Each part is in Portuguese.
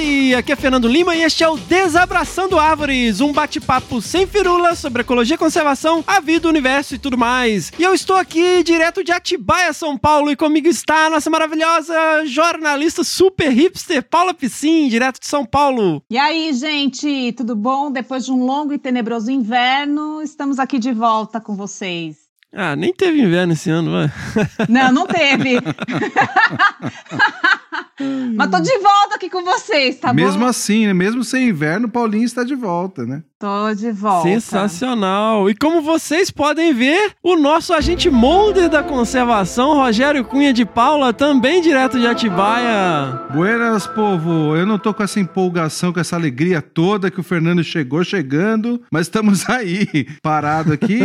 Howdy! Aqui é Fernando Lima e este é o Desabraçando Árvores, um bate-papo sem firula sobre ecologia, conservação, a vida, o universo e tudo mais. E eu estou aqui direto de Atibaia, São Paulo, e comigo está a nossa maravilhosa jornalista super hipster, Paula Piscin, direto de São Paulo. E aí, gente, tudo bom? Depois de um longo e tenebroso inverno, estamos aqui de volta com vocês. Ah, nem teve inverno esse ano, vai. Não, não teve. Mas tô de volta aqui com vocês, tá mesmo bom? Mesmo assim, né? Mesmo sem inverno, Paulinho está de volta, né? Tô de volta. Sensacional. E como vocês podem ver, o nosso agente molder da conservação, Rogério Cunha de Paula, também direto de Atibaia. Buenas, povo. Eu não tô com essa empolgação, com essa alegria toda que o Fernando chegou chegando, mas estamos aí, parado aqui,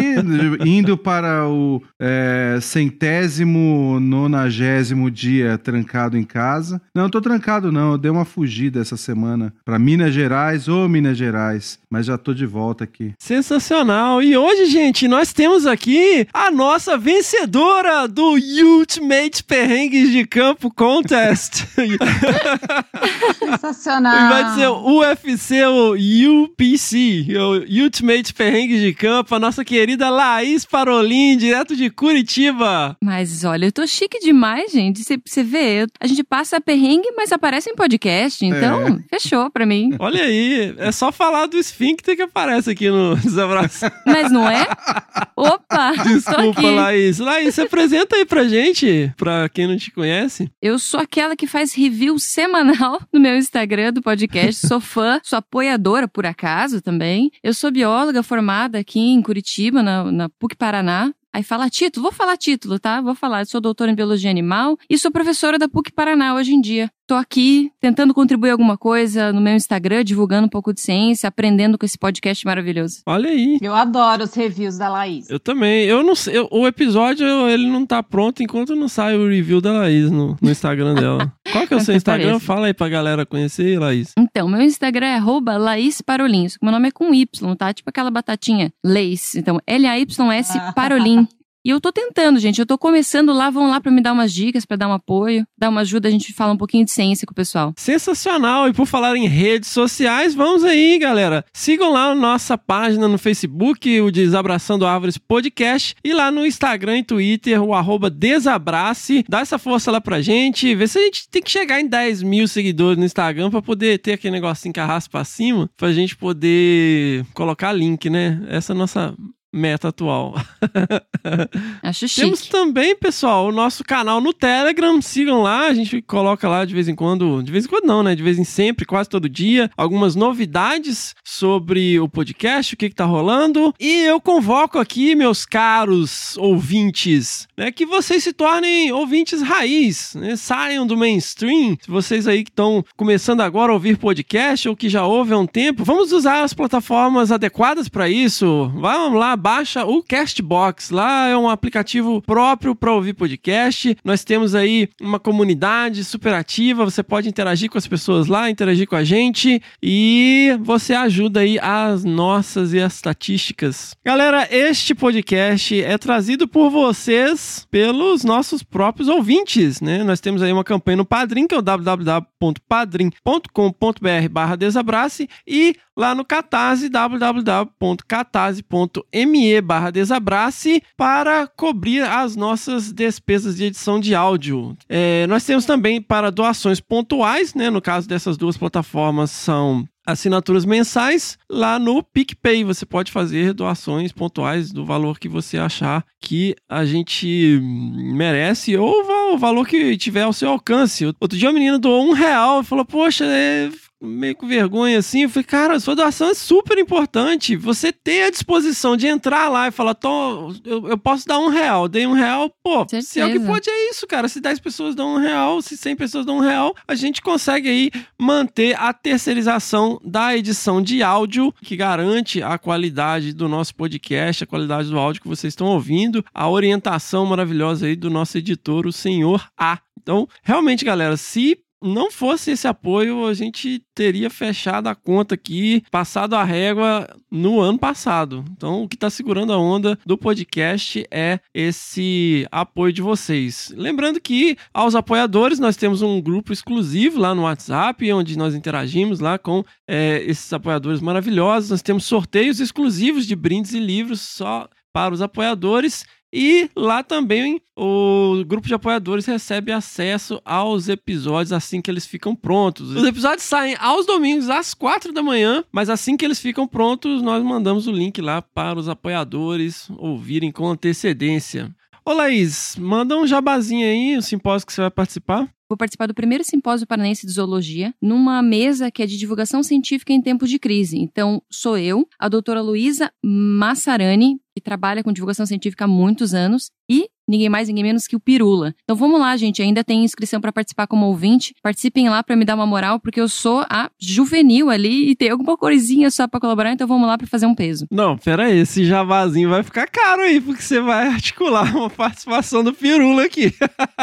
indo para o é, centésimo, nonagésimo dia trancado em casa. Não, tô trancado não, eu dei uma fugida essa semana para Minas Gerais ou Minas Gerais, mas já tô de volta aqui. Sensacional! E hoje, gente, nós temos aqui a nossa vencedora do Ultimate Perrengues de Campo Contest. Sensacional! Vai ser o UFC, o UPC, o Ultimate Perrengues de Campo, a nossa querida Laís Parolin, direto de Curitiba. Mas olha, eu tô chique demais, gente. Você vê, a gente passa perrengue, mas aparece em podcast, então é. fechou pra mim. Olha aí, é só falar do esfíncter que aparece aqui no desabraço. Mas não é? Opa! Desculpa, Laís. Laís, se apresenta aí pra gente, pra quem não te conhece. Eu sou aquela que faz review semanal no meu Instagram do podcast. Sou fã, sou apoiadora, por acaso, também. Eu sou bióloga formada aqui em Curitiba, na, na PUC Paraná. Aí fala título, vou falar título, tá? Vou falar. Eu sou doutora em biologia animal e sou professora da PUC Paraná hoje em dia. Tô aqui tentando contribuir alguma coisa no meu Instagram, divulgando um pouco de ciência, aprendendo com esse podcast maravilhoso. Olha aí. Eu adoro os reviews da Laís. Eu também. Eu não sei, eu, o episódio ele não tá pronto enquanto não sai o review da Laís no, no Instagram dela. Qual que é o seu Instagram? Parece. Fala aí pra galera conhecer, Laís. Então, meu Instagram é arroba Laís Parolins. Meu nome é com Y, tá? Tipo aquela batatinha Lace. Então, L-A-Y-S Parolin. E eu tô tentando, gente. Eu tô começando lá, vão lá para me dar umas dicas, para dar um apoio, dar uma ajuda, a gente fala um pouquinho de ciência com o pessoal. Sensacional! E por falar em redes sociais, vamos aí, galera. Sigam lá a nossa página no Facebook, o Desabraçando Árvores Podcast, e lá no Instagram e Twitter, o arroba Desabrace. Dá essa força lá pra gente, vê se a gente tem que chegar em 10 mil seguidores no Instagram para poder ter aquele negocinho que arrasta pra cima, pra gente poder colocar link, né? Essa é a nossa meta atual. Acho chique. Temos também, pessoal, o nosso canal no Telegram. Sigam lá, a gente coloca lá de vez em quando, de vez em quando não, né? De vez em sempre, quase todo dia, algumas novidades sobre o podcast, o que, que tá rolando. E eu convoco aqui, meus caros ouvintes, né, que vocês se tornem ouvintes raiz, né? Saiam do mainstream. Se vocês aí que estão começando agora a ouvir podcast ou que já ouvem há um tempo, vamos usar as plataformas adequadas para isso. Vamos lá, baixa o Castbox. Lá é um aplicativo próprio para ouvir podcast. Nós temos aí uma comunidade super ativa. Você pode interagir com as pessoas lá, interagir com a gente e você ajuda aí as nossas e as estatísticas. Galera, este podcast é trazido por vocês pelos nossos próprios ouvintes, né? Nós temos aí uma campanha no Padrim, que é o www.padrim.com.br/desabrace e lá no Catarse, www.catarse.me barra desabrace, para cobrir as nossas despesas de edição de áudio. É, nós temos também para doações pontuais, né? No caso dessas duas plataformas são assinaturas mensais lá no PicPay. Você pode fazer doações pontuais do valor que você achar que a gente merece ou o valor que tiver ao seu alcance. Outro dia a menina doou um real e falou: Poxa, é, meio com vergonha assim. Eu falei, cara, sua doação é super importante. Você ter a disposição de entrar lá e falar, Tom, eu, eu posso dar um real. Dei um real, pô, se é o que Certeza. pode é isso, cara. Se 10 pessoas dão um real, se 100 pessoas dão um real, a gente consegue aí manter a terceirização da edição de áudio, que garante a qualidade do nosso podcast, a qualidade do áudio que vocês estão ouvindo, a orientação maravilhosa aí do nosso editor, o senhor A. Então, realmente, galera, se não fosse esse apoio, a gente teria fechado a conta aqui, passado a régua no ano passado. Então, o que está segurando a onda do podcast é esse apoio de vocês. Lembrando que aos apoiadores nós temos um grupo exclusivo lá no WhatsApp, onde nós interagimos lá com é, esses apoiadores maravilhosos. Nós temos sorteios exclusivos de brindes e livros só para os apoiadores. E lá também o grupo de apoiadores recebe acesso aos episódios assim que eles ficam prontos. Os episódios saem aos domingos às quatro da manhã, mas assim que eles ficam prontos, nós mandamos o link lá para os apoiadores ouvirem com antecedência. Ô Laís, manda um jabazinho aí, o simpósio que você vai participar. Vou participar do primeiro simpósio paranense de zoologia numa mesa que é de divulgação científica em tempos de crise. Então, sou eu, a doutora Luísa Massarani, que trabalha com divulgação científica há muitos anos, e ninguém mais, ninguém menos que o Pirula. Então vamos lá, gente, ainda tem inscrição para participar como ouvinte. Participem lá para me dar uma moral, porque eu sou a juvenil ali e tem alguma coisinha só para colaborar, então vamos lá para fazer um peso. Não, pera aí, esse jabazinho vai ficar caro aí, porque você vai articular uma participação do Pirula aqui.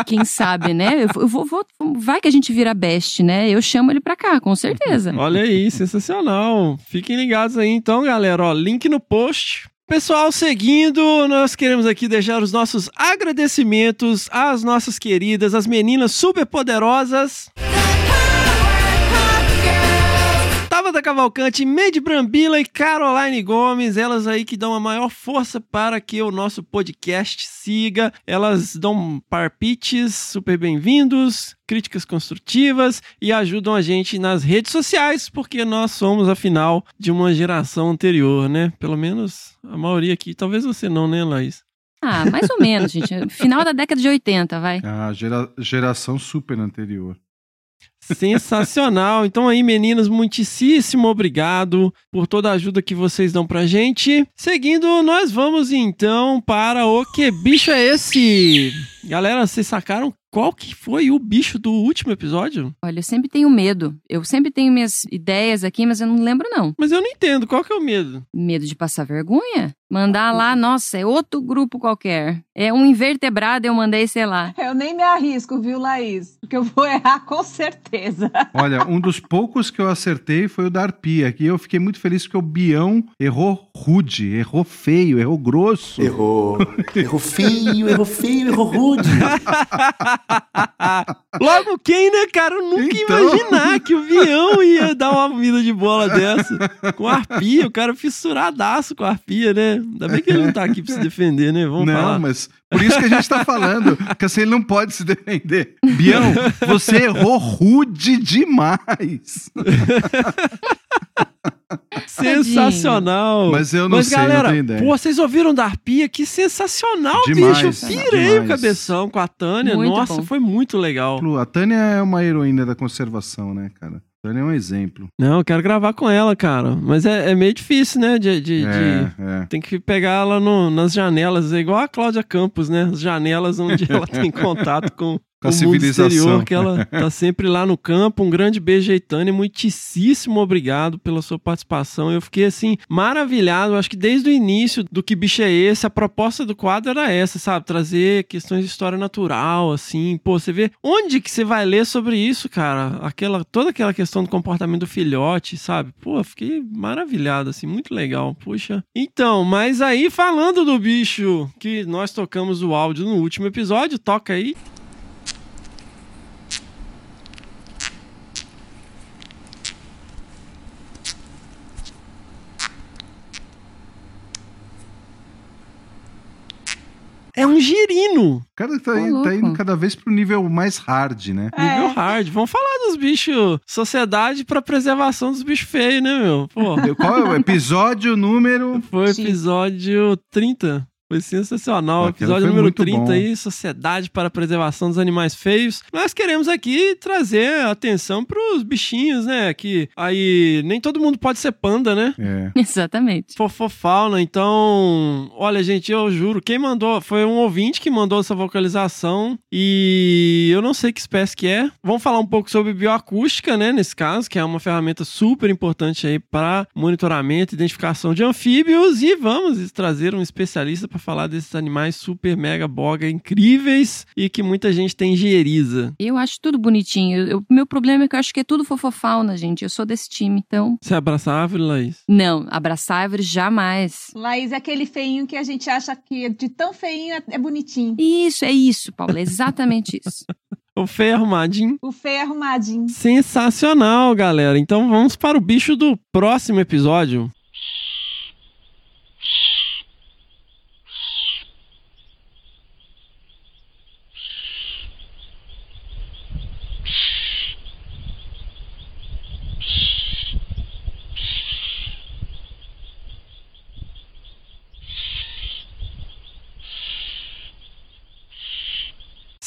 Quem sabe, né? Eu vou, vou- vai que a gente vira best, né? Eu chamo ele pra cá, com certeza. Olha aí, sensacional. Fiquem ligados aí então, galera. Ó, link no post. Pessoal, seguindo, nós queremos aqui deixar os nossos agradecimentos às nossas queridas, as meninas super poderosas. Tabata Cavalcante, Made Brambila e Caroline Gomes, elas aí que dão a maior força para que o nosso podcast siga. Elas dão parpites super bem-vindos, críticas construtivas e ajudam a gente nas redes sociais, porque nós somos, afinal, de uma geração anterior, né? Pelo menos a maioria aqui. Talvez você não, né, Laís? Ah, mais ou menos, gente. Final da década de 80, vai. A gera- geração super anterior. Sensacional. Então aí, meninas, muitíssimo obrigado por toda a ajuda que vocês dão pra gente. Seguindo, nós vamos então para o Que Bicho é Esse? Galera, vocês sacaram qual que foi o bicho do último episódio? Olha, eu sempre tenho medo. Eu sempre tenho minhas ideias aqui, mas eu não lembro, não. Mas eu não entendo, qual que é o medo? Medo de passar vergonha? Mandar lá, nossa, é outro grupo qualquer. É um invertebrado, eu mandei, sei lá. Eu nem me arrisco, viu, Laís? Porque eu vou errar com certeza. Olha, um dos poucos que eu acertei foi o da arpia. Aqui eu fiquei muito feliz porque o Bião errou rude, errou feio, errou grosso. Errou. Errou feio, errou feio, errou rude. Logo quem, né, cara? Eu nunca ia Então. imaginar que o Bião ia dar uma vida de bola dessa. Com arpia, o cara fissuradaço com arpia, né? Ainda bem que ele não tá aqui pra se defender, né? Vamos não, falar. mas por isso que a gente tá falando, que assim ele não pode se defender. Bião, você errou rude demais. Sensacional. Mas eu não Mas, sei, galera, não tenho ideia. pô, vocês ouviram da arpia? Que sensacional, Demais, bicho. Eu pirei demais. o cabeção com a Tânia. Muito Nossa, bom. foi muito legal. A Tânia é uma heroína da conservação, né, cara? A Tânia é um exemplo. Não, eu quero gravar com ela, cara. Mas é, é meio difícil, né? De, de- de- É, é. Tem que pegar ela no- nas janelas, é igual a Cláudia Campos, né? As janelas onde ela tem contato com, Com a o mundo civilização. exterior, que ela tá sempre lá no campo. Um grande beijo aí, Tânia. Muitíssimo obrigado pela sua participação. Eu fiquei, assim, maravilhado. Eu acho que desde o início do Que Bicho é Esse, a proposta do quadro era essa, sabe? Trazer questões de história natural, assim. Pô, você vê onde que você vai ler sobre isso, cara? Aquela, toda aquela questão do comportamento do filhote, sabe? Pô, fiquei maravilhado, assim, muito legal. Puxa. Então, mas aí, falando do bicho que nós tocamos o áudio no último episódio, toca aí. É um girino. O cara tá, indo- tá indo cada vez pro nível mais hard, né? Nível É. hard. Vamos falar dos bichos. Sociedade pra preservação dos bichos feios, né, meu? Pô. Qual é o episódio número? Foi Sim. episódio 30. Foi sensacional. Aquilo Episódio foi número muito 30 bom. aí, Sociedade para a Preservação dos Animais Feios. Nós queremos aqui trazer atenção pros bichinhos, né? Que aí nem todo mundo pode ser panda, né? É. Exatamente. Fofofauna, então, olha, gente, eu juro, quem mandou foi um ouvinte que mandou essa vocalização e eu não sei que espécie que é. Vamos falar um pouco sobre bioacústica, né, nesse caso, que é uma ferramenta super importante aí para monitoramento e identificação de anfíbios e vamos trazer um especialista para falar desses animais super mega boga incríveis e que muita gente tem engenheiriza. Eu acho tudo bonitinho. Eu- meu problema é que eu acho que é tudo fofofauna, gente. Eu sou desse time. Então, Você abraça a árvore, Laís? não, abraçar árvore jamais. Laís é aquele feinho que a gente acha que de tão feinho é, é bonitinho. Isso, é isso, Paulo. É exatamente isso. O feio arrumadinho. O feio é arrumadinho. Sensacional, galera. Então vamos para o bicho do próximo episódio.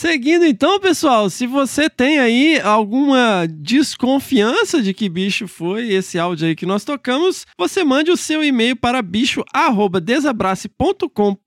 Seguindo então, pessoal, se você tem aí alguma desconfiança de que bicho foi esse áudio aí que nós tocamos, você mande o seu e-mail para bicho@desabrace.com.br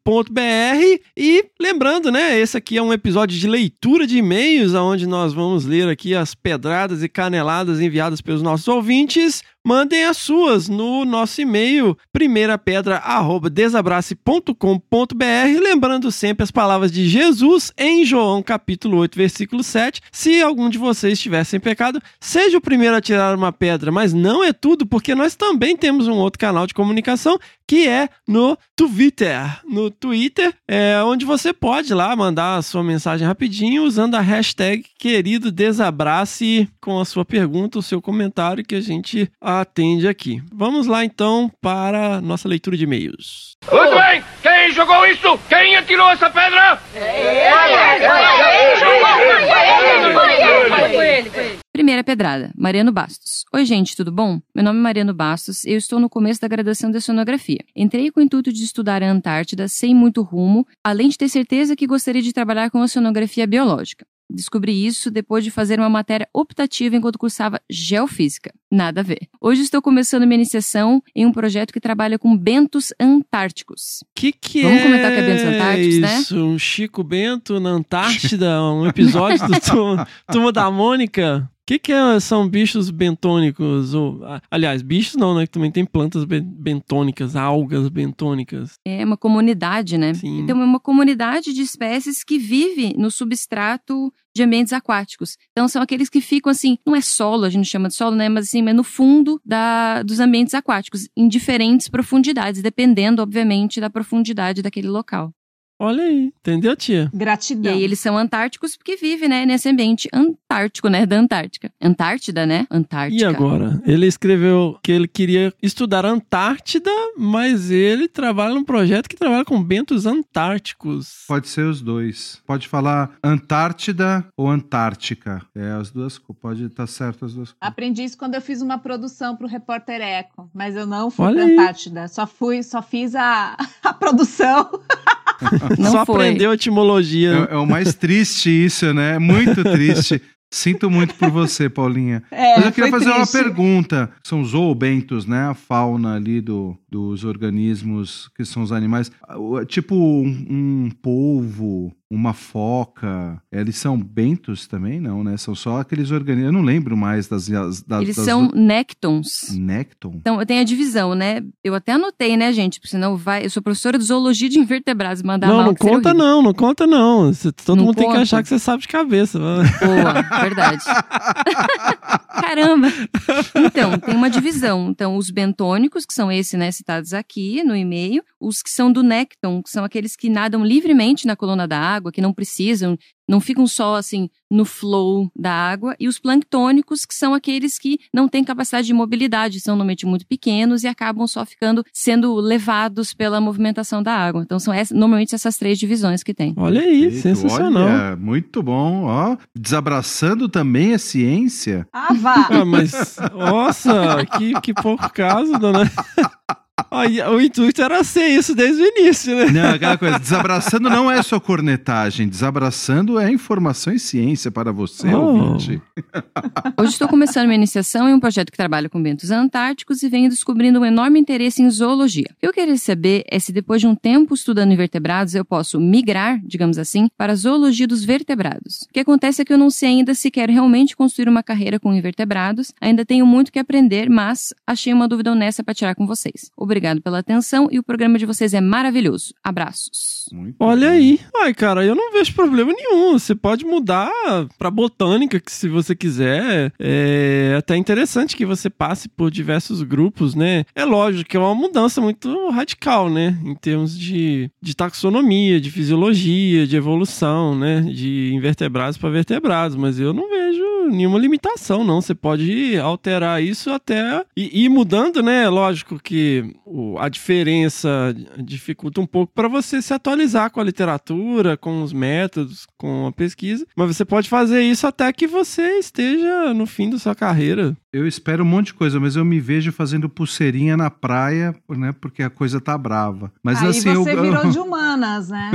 e lembrando, né, esse aqui é um episódio de leitura de e-mails onde nós vamos ler aqui as pedradas e caneladas enviadas pelos nossos ouvintes. Mandem as suas no nosso e-mail primeirapedra@desabrace.com.br, lembrando sempre as palavras de Jesus em João capítulo 8, versículo 7. Se algum de vocês estiver sem pecado, seja o primeiro a tirar uma pedra, mas não é tudo, porque nós também temos um outro canal de comunicação que é no Twitter. No Twitter, é onde você pode lá mandar a sua mensagem rapidinho usando a hashtag querido desabrace com a sua pergunta, o seu comentário que a gente atende aqui. Vamos lá então para a nossa leitura de e-mails. Muito bem! Quem jogou isso? Quem atirou essa pedra? Primeira pedrada, Mariano Bastos. Oi, gente, tudo bom? Meu nome é Mariano Bastos e eu estou no começo da graduação de oceanografia. Entrei com o intuito de estudar a Antártida sem muito rumo, além de ter certeza que gostaria de trabalhar com oceanografia biológica. Descobri isso depois de fazer uma matéria optativa enquanto cursava geofísica. Nada a ver. Hoje estou começando minha iniciação em um projeto que trabalha com bentos antárticos. Que que Vamos é comentar que é Bentos Antárticos, né? isso? Um Chico Bento na Antártida, um episódio do Turma, Turma da Mônica. O que, que é- são bichos bentônicos? Ou, aliás, bichos não, né? Que também tem plantas ben- bentônicas, algas bentônicas. É uma comunidade, né? Sim. Então, é uma comunidade de espécies que vive no substrato de ambientes aquáticos. Então, são aqueles que ficam assim, não é solo, a gente chama de solo, né? Mas assim, é no fundo da, dos ambientes aquáticos, em diferentes profundidades, dependendo, obviamente, da profundidade daquele local. Olha aí, entendeu, tia? E Gratidão. aí, eles são antárticos porque vivem, né, nesse ambiente antártico, né, da Antártica. Antártida, né? Antártica. E agora? Ele escreveu que ele queria estudar Antártida, mas ele trabalha num projeto que trabalha com bentos antárticos. Pode ser os dois. Pode falar Antártida ou Antártica. É, as duas. Pode estar certo as duas. coisas. Aprendi isso quando eu fiz uma produção para o Repórter Eco, mas eu não fui Olha para aí. Antártida. Só fui, só fiz a, a produção. Não Só foi. aprendeu etimologia. É, é o mais triste isso, né? É muito triste. Sinto muito por você, Paulinha. É, Mas eu queria fazer uma triste. pergunta. São zoobentos, né? A fauna ali do, dos organismos que são os animais. Ah, Tipo um, um polvo, uma foca. Eles são bentos também? Não, né? São só aqueles organismos. Eu não lembro mais das. das Eles das são néctons. Nécton? Então, eu tenho a divisão, né? Eu até anotei, né, gente? Porque senão vai. Eu sou professora de zoologia de invertebrados. Mandar Não, mal não seria conta não, não conta não. Todo Não mundo tem que conta? achar que você sabe de cabeça. Boa, verdade. Caramba! Então, tem uma divisão. Então, os bentônicos, que são esses, né, citados aqui no e-mail, os que são do nécton, que são aqueles que nadam livremente na coluna da água, que não precisam, não ficam só assim no flow da água, e os planctônicos, que são aqueles que não têm capacidade de mobilidade, são normalmente muito pequenos e acabam só ficando sendo levados pela movimentação da água. Então, são essa- normalmente essas três divisões que tem. Olha aí, Perfeito, sensacional. Olha, muito bom, ó. Desabraçando também a ciência. Ah, vá. Ah, mas, nossa, que, que pouco caso, dona. O intuito era ser isso desde o início, né? Não, aquela coisa, desabraçando não é só cornetagem, desabraçando é informação e ciência para você, Oh. ouvinte. Hoje estou começando minha iniciação em um projeto que trabalha com ventos antárticos e venho descobrindo um enorme interesse em zoologia. O que eu queria saber é se depois de um tempo estudando invertebrados eu posso migrar, digamos assim, para a zoologia dos vertebrados. O que acontece é que eu não sei ainda se quero realmente construir uma carreira com invertebrados, ainda tenho muito que aprender, mas achei uma dúvida honesta para tirar com vocês. Obrigado pela atenção e o programa de vocês é maravilhoso. Abraços. Muito Olha bem. aí. Ai, cara, eu não vejo problema nenhum. Você pode mudar pra botânica, que se você quiser. É até interessante que você passe por diversos grupos, né? É lógico que é uma mudança muito radical, né? Em termos de, de taxonomia, de fisiologia, de evolução, né? De invertebrados para vertebrados. Mas eu não vejo nenhuma limitação, não. Você pode alterar isso até e ir mudando, né? Lógico que a diferença dificulta um pouco para você se atualizar com a literatura, com os métodos, com a pesquisa. Mas você pode fazer isso até que você esteja no fim da sua carreira. Eu espero um monte de coisa, mas eu me vejo fazendo pulseirinha na praia, né? Porque a coisa tá brava. Mas Aí assim, você eu, virou de humanas, né?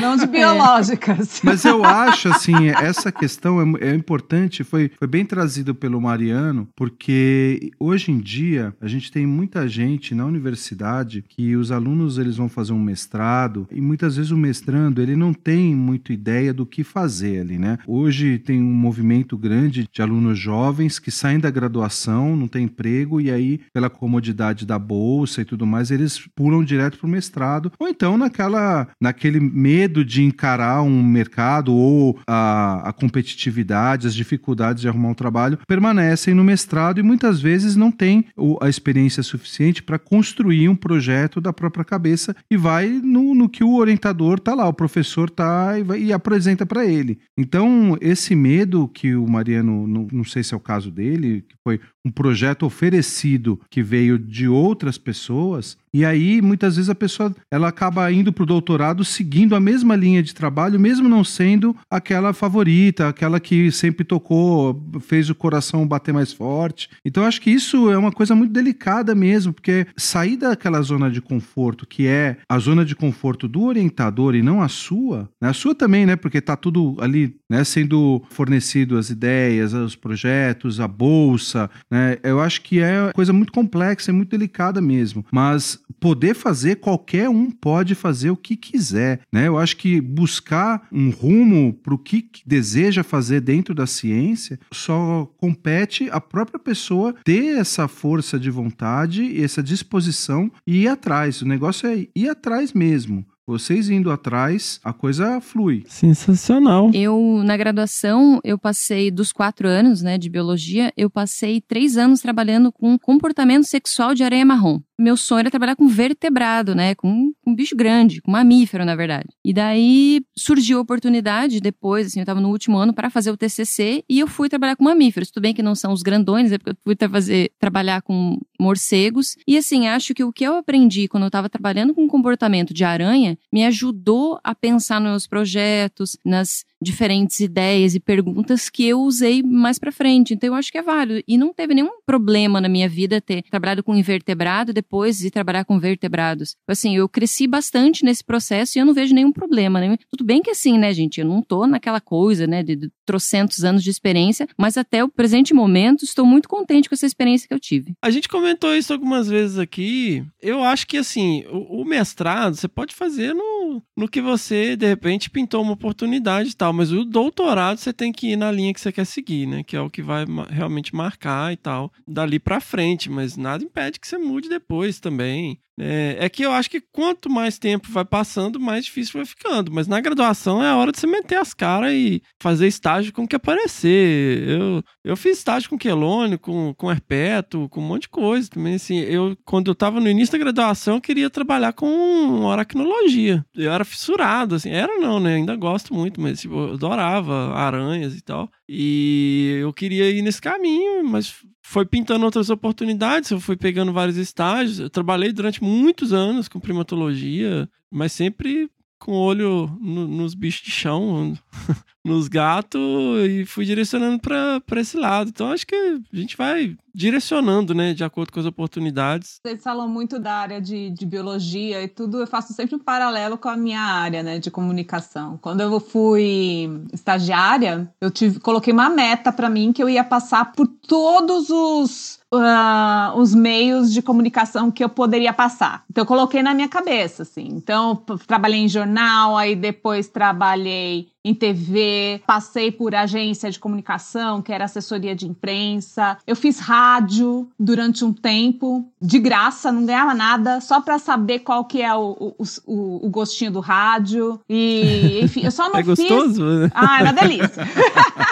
Não de biológicas. Mas eu acho, assim, essa questão é, é importante, foi, foi bem trazido pelo Mariano, porque hoje em dia a gente tem muita gente na universidade que os alunos eles vão fazer um mestrado e muitas vezes o mestrando ele não tem muita ideia do que fazer ali, né? Hoje tem um movimento grande de alunos jovens que saem da graduação, não tem emprego e aí pela comodidade da bolsa e tudo mais, eles pulam direto pro mestrado ou então naquela naquele medo de encarar um mercado ou a, a competitividade, as dificuldades de arrumar um trabalho, permanecem no mestrado e muitas vezes não têm o- a experiência suficiente para construir um projeto da própria cabeça e vai no, no que o orientador tá lá, o professor tá e, e apresenta para ele. Então, esse medo que o Mariano, não, não sei se é o caso dele, que foi um projeto oferecido que veio de outras pessoas, e aí muitas vezes a pessoa ela acaba indo para o doutorado seguindo a mesma linha de trabalho, mesmo não sendo aquela favorita, aquela que sempre tocou, fez o coração bater mais forte. Então acho que isso é uma coisa muito delicada mesmo, porque sair daquela zona de conforto, que é a zona de conforto do orientador e não a sua, né? a sua também, né? Porque tá tudo ali, né, sendo fornecido as ideias, os projetos, a bolsa, né? Eu acho que é coisa muito complexa, é muito delicada mesmo, mas poder fazer qualquer um pode fazer o que quiser, né? Eu acho que buscar um rumo para o que deseja fazer dentro da ciência só compete a própria pessoa ter essa força de vontade, essa disposição e ir atrás. O negócio é ir atrás mesmo. Vocês indo atrás, a coisa flui. Sensacional. Eu, na graduação, eu passei dos quatro anos, né, de biologia, eu passei três anos trabalhando com comportamento sexual de aranha marrom. Meu sonho era trabalhar com vertebrado, né, com um bicho grande, com mamífero, na verdade. E daí surgiu a oportunidade depois, assim, eu tava no último ano para fazer o TCC e eu fui trabalhar com mamíferos. Tudo bem que não são os grandões, é porque eu fui fazer, trabalhar com morcegos. E assim, acho que o que eu aprendi quando eu tava trabalhando com comportamento de aranha me ajudou a pensar nos meus projetos, nas diferentes ideias e perguntas que eu usei mais pra frente. Então eu acho que é válido. E não teve nenhum problema na minha vida ter trabalhado com invertebrado depois de trabalhar com vertebrados. Assim, eu cresci bastante nesse processo e eu não vejo nenhum problema. Né? Tudo bem que assim, né, gente? Eu não tô naquela coisa, né, de, de trocentos anos de experiência, mas até o presente momento estou muito contente com essa experiência que eu tive. A gente comentou isso algumas vezes aqui. Eu acho que, assim, o, o mestrado você pode fazer no, no que você, de repente, pintou uma oportunidade e tal, mas o doutorado você tem que ir na linha que você quer seguir, né? Que é o que vai realmente marcar e tal, dali pra frente, mas nada impede que você mude depois também. É, é que eu acho que quanto mais tempo vai passando, mais difícil vai ficando. Mas na graduação é a hora de você meter as caras e fazer estágio com o que aparecer. Eu, eu fiz estágio com quelônio, com, com herpeto, com um monte de coisa também. Assim, eu, quando eu tava no início da graduação, eu queria trabalhar com aracnologia. Eu era fissurado, assim. Era não, né? Ainda gosto muito, mas tipo, eu adorava aranhas e tal. E eu queria ir nesse caminho, mas foi pintando outras oportunidades, eu fui pegando vários estágios. Eu trabalhei durante muitos anos com primatologia, mas sempre com o olho no- nos bichos de chão, nos gatos, e fui direcionando pra esse lado. Então acho que a gente vai direcionando, né, de acordo com as oportunidades. Vocês falam muito da área de, de biologia e tudo, eu faço sempre um paralelo com a minha área, né, de comunicação. Quando eu fui estagiária, eu tive, coloquei uma meta para mim que eu ia passar por todos os ah, os meios de comunicação que eu poderia passar. Então eu coloquei na minha cabeça, assim. Então trabalhei em jornal, aí depois trabalhei em TV, passei por agência de comunicação, que era assessoria de imprensa. Eu fiz rádio durante um tempo, de graça, não ganhava nada, só para saber qual que é o, o, o, o gostinho do rádio. E, enfim, eu só não é fiz. gostoso? Ah, é uma delícia.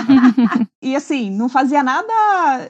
e assim, não fazia nada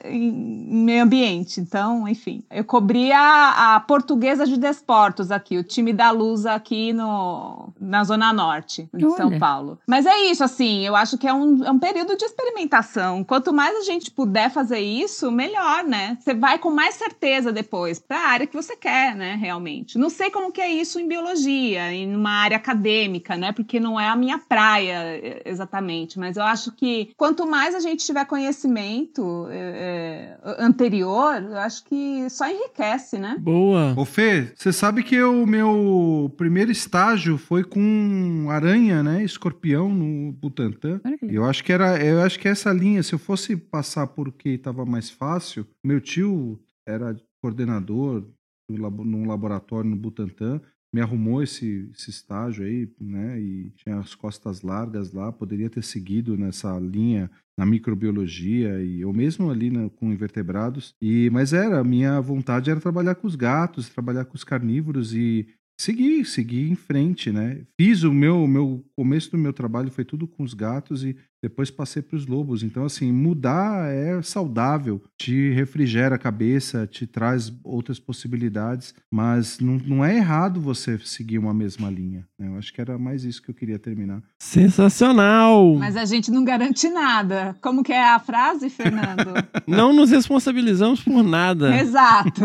em meio ambiente. Então, enfim, eu cobria a portuguesa de desportos aqui, o time da Luz aqui no, na Zona Norte de São Olha. Paulo. Mas é isso, assim, eu acho que é um, é um período de experimentação. Quanto mais a gente puder fazer isso, melhor, né? Você vai com mais certeza depois para a área que você quer, né, realmente. Não sei como que é isso em biologia, em uma área acadêmica, né? Porque não é a minha praia exatamente, mas eu acho que quanto mais a gente tiver conhecimento eh, eh, anterior, eu acho que só enriquece, né? Boa. Ô Fê, você sabe que o meu primeiro estágio foi com aranha, né? Escorpião no Butantã. Que E Eu acho que era, eu acho que essa linha, se eu fosse passar porque estava mais fácil, meu tio era coordenador do num laboratório no Butantã, me arrumou esse, esse estágio aí, né? E tinha as costas largas lá, poderia ter seguido nessa linha na microbiologia e ou mesmo ali na- com invertebrados. E mas era a minha vontade era trabalhar com os gatos, trabalhar com os carnívoros e seguir, seguir em frente, né? Fiz o meu, meu começo do meu trabalho foi tudo com os gatos e depois passei para os lobos. Então, assim, mudar é saudável, te refrigera a cabeça, te traz outras possibilidades, mas não, não é errado você seguir uma mesma linha. né? Eu acho que era mais isso que eu queria terminar. Sensacional. Mas a gente não garante nada. Como que é a frase, Fernando? Não nos responsabilizamos por nada. Exato.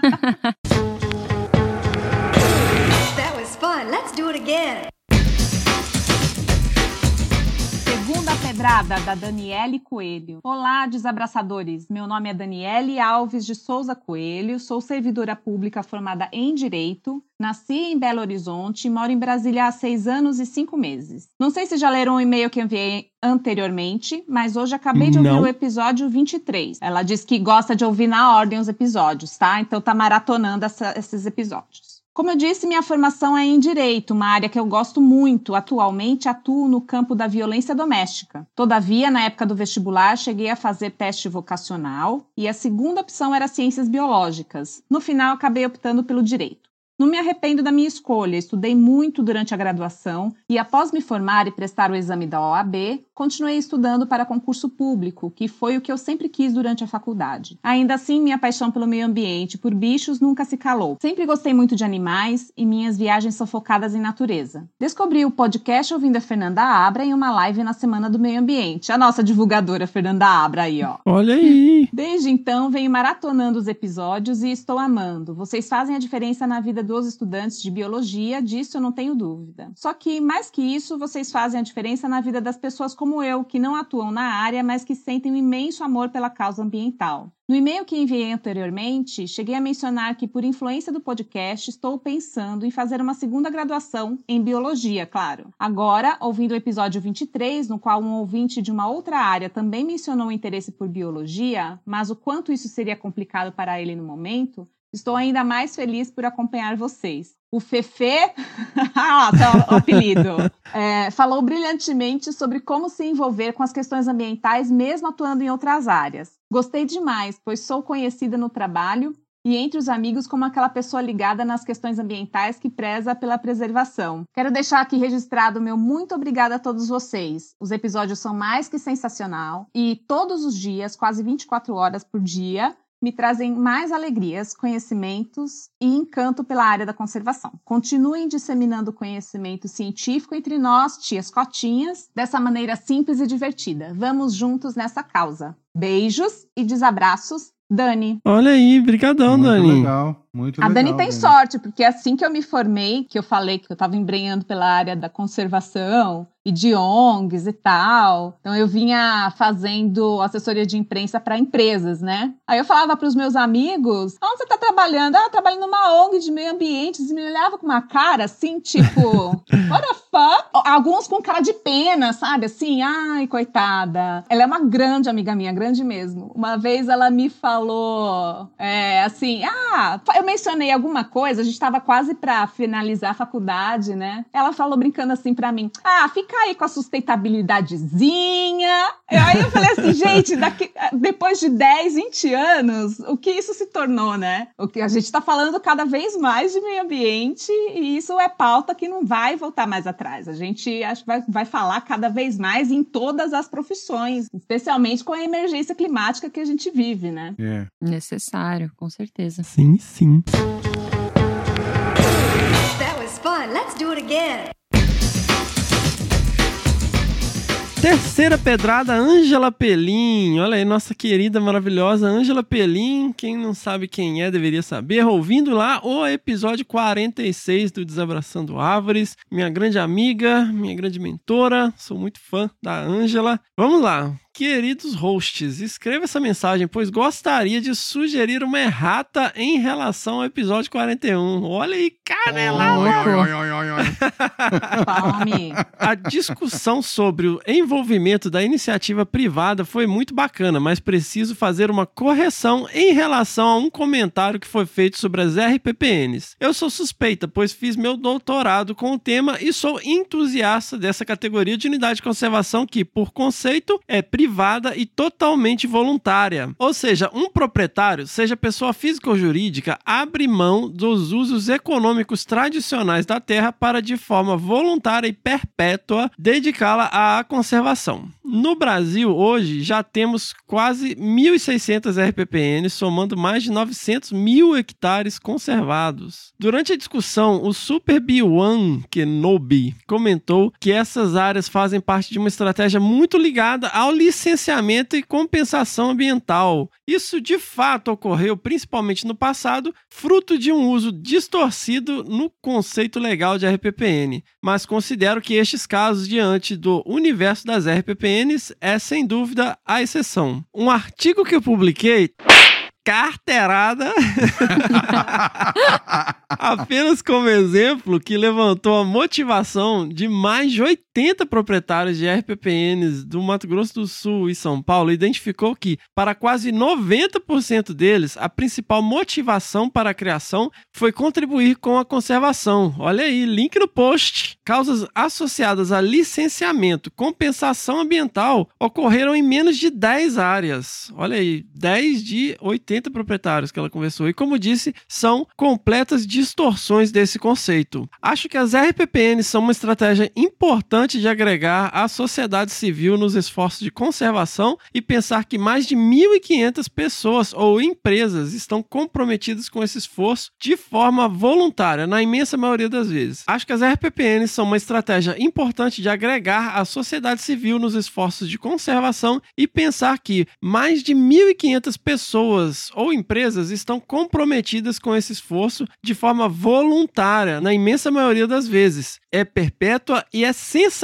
Fun. Let's do it again. Segunda pedrada da Daniele Coelho. Olá, desabraçadores. Meu nome é Daniele Alves de Souza Coelho, sou servidora pública formada em Direito, nasci em Belo Horizonte e moro em Brasília há seis anos e cinco meses. Não sei se já leram o e-mail que enviei anteriormente, mas hoje acabei de ouvir Não. o episódio 23. Ela disse que gosta de ouvir na ordem os episódios, tá? Então tá maratonando essa- esses episódios. Como eu disse, minha formação é em direito, uma área que eu gosto muito. Atualmente atuo no campo da violência doméstica. Todavia, na época do vestibular, cheguei a fazer teste vocacional e a segunda opção era ciências biológicas. No final, acabei optando pelo direito. Não me arrependo da minha escolha, estudei muito durante a graduação e, após me formar e prestar o exame da OAB, continuei estudando para concurso público, que foi o que eu sempre quis durante a faculdade. Ainda assim, minha paixão pelo meio ambiente e por bichos nunca se calou. Sempre gostei muito de animais e minhas viagens são focadas em natureza. Descobri o podcast ouvindo a Fernanda Abra em uma live na Semana do Meio Ambiente. A nossa divulgadora Fernanda Abra aí, ó. Olha aí. Desde então, venho maratonando os episódios e estou amando. Vocês fazem a diferença na vida dos estudantes de biologia, disso eu não tenho dúvida. Só que, mais que isso, vocês fazem a diferença na vida das pessoas como eu, que não atuam na área, mas que sentem um imenso amor pela causa ambiental. No e-mail que enviei anteriormente, cheguei a mencionar que, por influência do podcast, estou pensando em fazer uma segunda graduação em biologia, claro. Agora, ouvindo o episódio 23, no qual um ouvinte de uma outra área também mencionou o interesse por biologia, mas o quanto isso seria complicado para ele no momento, estou ainda mais feliz por acompanhar vocês. O Fefe, ah, tá o apelido, é, falou brilhantemente sobre como se envolver com as questões ambientais, mesmo atuando em outras áreas. Gostei demais, pois sou conhecida no trabalho e entre os amigos como aquela pessoa ligada nas questões ambientais que preza pela preservação. Quero deixar aqui registrado meu muito obrigada a todos vocês. Os episódios são mais que sensacional e todos os dias, quase 24 horas por dia, me trazem mais alegrias, conhecimentos e encanto pela área da conservação. Continuem disseminando conhecimento científico entre nós, tias cotinhas, dessa maneira simples e divertida. Vamos juntos nessa causa. Beijos e desabraços, Dani. Olha aí, brigadão, Muito Dani. legal. Muito A legal. Dani tem sorte, porque assim que eu me formei, que eu falei que eu estava embrenhando pela área da conservação e de ONGs e tal, então eu vinha fazendo assessoria de imprensa para empresas, né? Aí eu falava para os meus amigos: onde você está trabalhando? Ah, eu trabalho numa ONG de meio ambiente. Eles me olhavam com uma cara assim, tipo, what the fuck? Alguns com cara de pena, sabe? Assim, ai, coitada. Ela é uma grande amiga minha, grande mesmo. Uma vez ela me falou é, assim: ah, eu mencionei alguma coisa, a gente estava quase para finalizar a faculdade, né? Ela falou brincando assim para mim: ah, fica aí com a sustentabilidadezinha. Aí eu falei assim, gente, daqui, depois de 10, 20 anos, o que isso se tornou, né? O que a gente está falando cada vez mais de meio ambiente e isso é pauta que não vai voltar mais atrás. A gente acho que vai, vai falar cada vez mais em todas as profissões, especialmente com a emergência climática que a gente vive, né? É. Necessário, com certeza. Sim, sim. Again. Terceira pedrada, Ângela Pelim. Olha aí, nossa querida, maravilhosa Ângela Pelim. Quem não sabe quem é, deveria saber. Ouvindo lá o episódio 46 do Desabraçando Árvores. Minha grande amiga, minha grande mentora. Sou muito fã da Ângela. Vamos lá. Queridos hosts, escreva essa mensagem, pois gostaria de sugerir uma errata em relação ao episódio 41. Olha aí, canelada! Palme. A discussão sobre o envolvimento da iniciativa privada foi muito bacana, mas preciso fazer uma correção em relação a um comentário que foi feito sobre as RPPNs. Eu sou suspeita, pois fiz meu doutorado com o tema e sou entusiasta dessa categoria de unidade de conservação que, por conceito, é privada e totalmente voluntária. Ou seja, um proprietário, seja pessoa física ou jurídica, abre mão dos usos econômicos tradicionais da terra para, de forma voluntária e perpétua, dedicá-la à conservação. No Brasil, hoje, já temos quase 1.600 RPPNs, somando mais de 900 mil hectares conservados. Durante a discussão, o Super B1 Kenobi comentou que essas áreas fazem parte de uma estratégia muito ligada ao licenciamento e compensação ambiental. Isso de fato ocorreu principalmente no passado, fruto de um uso distorcido no conceito legal de RPPN. Mas considero que estes casos, diante do universo das RPPNs, é sem dúvida a exceção. Um artigo que eu publiquei carteirada. Apenas como exemplo, que levantou a motivação de mais de 80 proprietários de RPPNs do Mato Grosso do Sul e São Paulo, identificou que, para quase 90% deles, a principal motivação para a criação foi contribuir com a conservação. Olha aí, link no post. Causas associadas a licenciamento, compensação ambiental ocorreram em menos de 10 áreas. Olha aí, 10 de 80 proprietários que ela conversou. E como disse, são completas distorções desse conceito. Acho que as RPPNs são uma estratégia importante de agregar a sociedade civil nos esforços de conservação e pensar que mais de 1.500 pessoas ou empresas estão comprometidas com esse esforço de forma voluntária, na imensa maioria das vezes. Acho que as RPPNs são uma estratégia importante de agregar a sociedade civil nos esforços de conservação e pensar que mais de 1.500 pessoas ou empresas estão comprometidas com esse esforço de forma voluntária, na imensa maioria das vezes. É perpétua e é sensacional.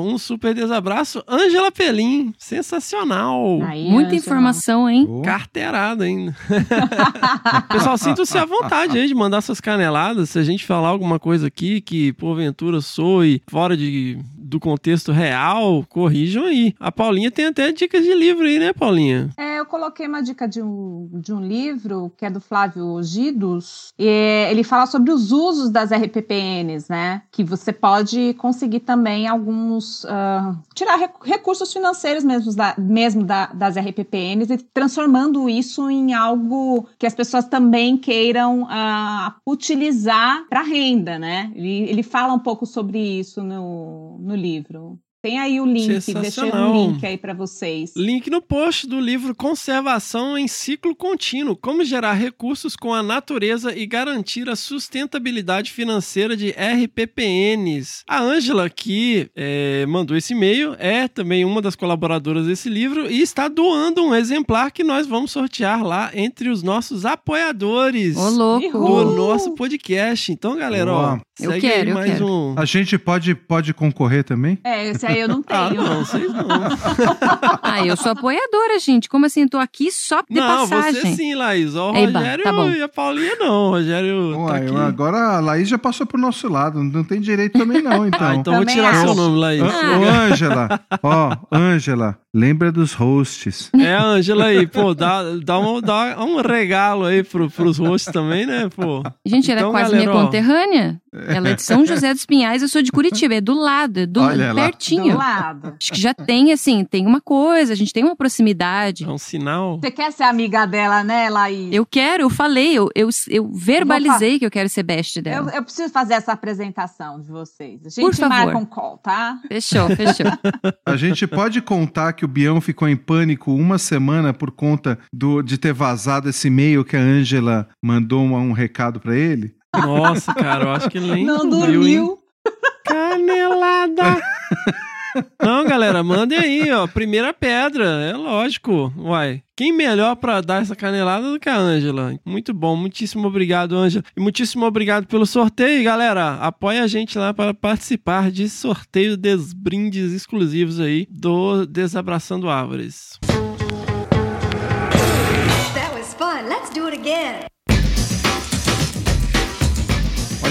Um super desabraço. Ângela Pelim, sensacional. Aí, Muita Ângela. informação, hein? Oh. Carteirada ainda. Pessoal, sintam-se à vontade aí de mandar suas caneladas. Se a gente falar alguma coisa aqui que porventura soe fora de, do contexto real, corrijam aí. A Paulinha tem até dicas de livro aí, né, Paulinha? É, eu coloquei uma dica de um, de um livro que é do Flávio Gidos. E ele fala sobre os usos das RPPNs, né? Que você pode conseguir também alguns. ah, tirar rec- recursos financeiros mesmo, da, mesmo da- das RPPNs e transformando isso em algo que as pessoas também queiram ah, utilizar para renda, né? Ele, ele fala um pouco sobre isso no, no livro. Tem aí o link, deixei um link aí pra vocês. Link no post do livro Conservação em Ciclo Contínuo: Como gerar recursos com a natureza e garantir a sustentabilidade financeira de RPPNs. A Ângela, que é, mandou esse e-mail, é também uma das colaboradoras desse livro e está doando um exemplar que nós vamos sortear lá entre os nossos apoiadores Ô, louco. do nosso podcast. Então, galera, ó. Eu segue quero, aí eu mais quero. um. A gente pode, pode concorrer também? É, esse aí eu não Ah, tenho. não, vocês não. Ah, eu sou apoiadora, gente. Como assim? Eu tô aqui só de Não, passagem. você sim, Laís. Ó, O Eba, Rogério tá bom. e a Paulinha não. O Rogério tá Uai, aqui. agora a Laís já passou pro nosso lado, não tem direito também não, então. Ah, então vou Também tirar seu acho. nome, Laís. Ô, ô, Ângela, ó, Ângela, lembra dos hosts. É, a Ângela aí, pô, dá, dá, um, dá um regalo aí pro, pros hosts também, né, pô? Gente, ela Então, é quase galera, minha conterrânea. Ela é de São José dos Pinhais, eu sou de Curitiba. É do lado, é do Olha lá. pertinho. Do lado. Acho que já tem, assim, tem uma coisa, a gente tem uma proximidade. É um sinal. Você quer ser amiga dela, né, Laís? Eu quero, eu falei, eu, eu, eu verbalizei que eu quero ser best Eu, dela. eu preciso fazer essa apresentação de vocês. A Por gente favor. marca um call, tá? Fechou, fechou. A gente pode contar que o Bião ficou em pânico uma semana por conta do, de ter vazado esse e-mail que a Ângela mandou um, um recado pra ele? Nossa, cara, eu acho que ele nem não dormiu, dormiu. Canelada! Não, galera, mandem aí, ó. Primeira pedra, é lógico. Uai, quem melhor pra dar essa canelada do que a Ângela? Muito bom, muitíssimo obrigado, Ângela. E muitíssimo obrigado pelo sorteio, galera. Apoia a gente lá para participar de sorteio dos brindes exclusivos aí do Desabraçando Árvores. That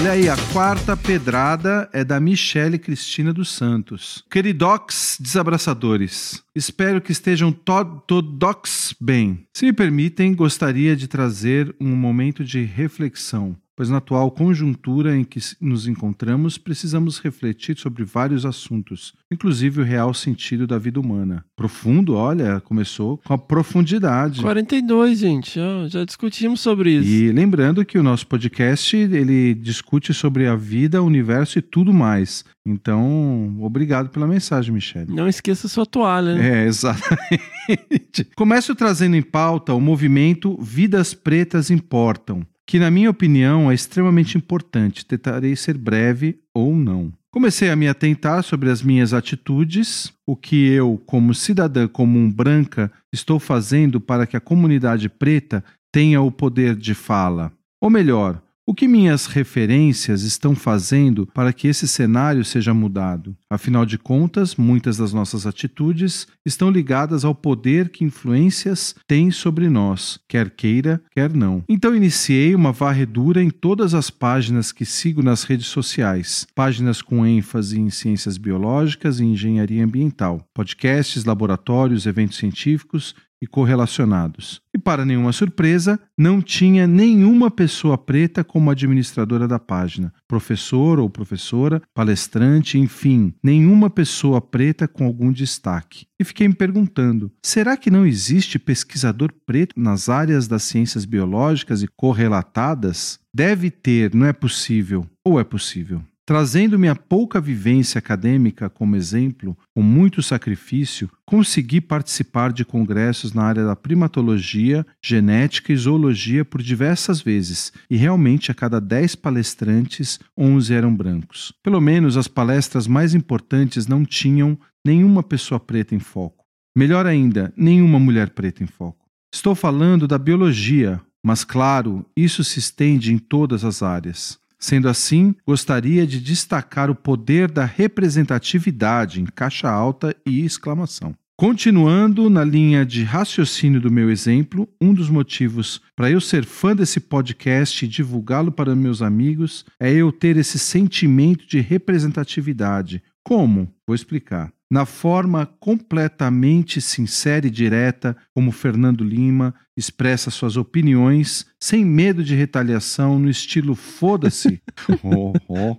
Olha aí, a quarta pedrada é da Michele Cristina dos Santos. Queridox desabraçadores, espero que estejam to- todox bem. Se me permitem, gostaria de trazer um momento de reflexão, pois na atual conjuntura em que nos encontramos, precisamos refletir sobre vários assuntos, inclusive o real sentido da vida humana. Profundo, olha, começou com a profundidade. 42, gente. Já, já discutimos sobre isso. E lembrando que o nosso podcast ele discute sobre a vida, o universo e tudo mais. Então, obrigado pela mensagem, Michele. Não esqueça sua toalha, né? É, exatamente. Começo trazendo em pauta o movimento Vidas Pretas Importam, que, na minha opinião, é extremamente importante. Tentarei ser breve ou não. Comecei a me atentar sobre as minhas atitudes, o que eu, como cidadã comum branca, estou fazendo para que a comunidade preta tenha o poder de fala. Ou melhor, o que minhas referências estão fazendo para que esse cenário seja mudado? Afinal de contas, muitas das nossas atitudes estão ligadas ao poder que influências têm sobre nós, quer queira, quer não. Então iniciei uma varredura em todas as páginas que sigo nas redes sociais, páginas com ênfase em ciências biológicas e engenharia ambiental, podcasts, laboratórios, eventos científicos e correlacionados. E para nenhuma surpresa, não tinha nenhuma pessoa preta como administradora da página, professor ou professora, palestrante, enfim, nenhuma pessoa preta com algum destaque. E fiquei me perguntando: será que não existe pesquisador preto nas áreas das ciências biológicas e correlatadas? Deve ter, não é possível. Ou é possível? Trazendo minha pouca vivência acadêmica como exemplo, com muito sacrifício, consegui participar de congressos na área da primatologia, genética e zoologia por diversas vezes, e realmente a cada 10 palestrantes, 11 eram brancos. Pelo menos as palestras mais importantes não tinham nenhuma pessoa preta em foco. Melhor ainda, nenhuma mulher preta em foco. Estou falando da biologia, mas claro, isso se estende em todas as áreas. Sendo assim, gostaria de destacar o poder da representatividade em caixa alta e exclamação. Continuando na linha de raciocínio do meu exemplo, um dos motivos para eu ser fã desse podcast e divulgá-lo para meus amigos é eu ter esse sentimento de representatividade. Como? Vou explicar. Na forma completamente sincera e direta, como Fernando Lima expressa suas opiniões, sem medo de retaliação, no estilo foda-se. Oh, oh.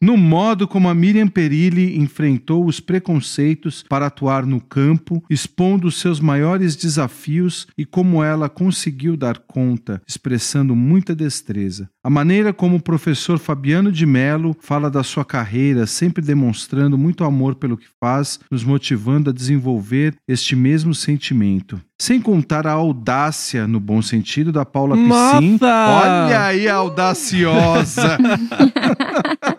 no modo como a Miriam Perilli enfrentou os preconceitos para atuar no campo, expondo os seus maiores desafios e como ela conseguiu dar conta, expressando muita destreza. A maneira como o professor Fabiano de Mello fala da sua carreira, sempre demonstrando muito amor pelo que faz, nos motivando a desenvolver este mesmo sentimento. Sem contar a audácia, no bom sentido, da Paula Piscin. Nossa! Olha aí audaciosa!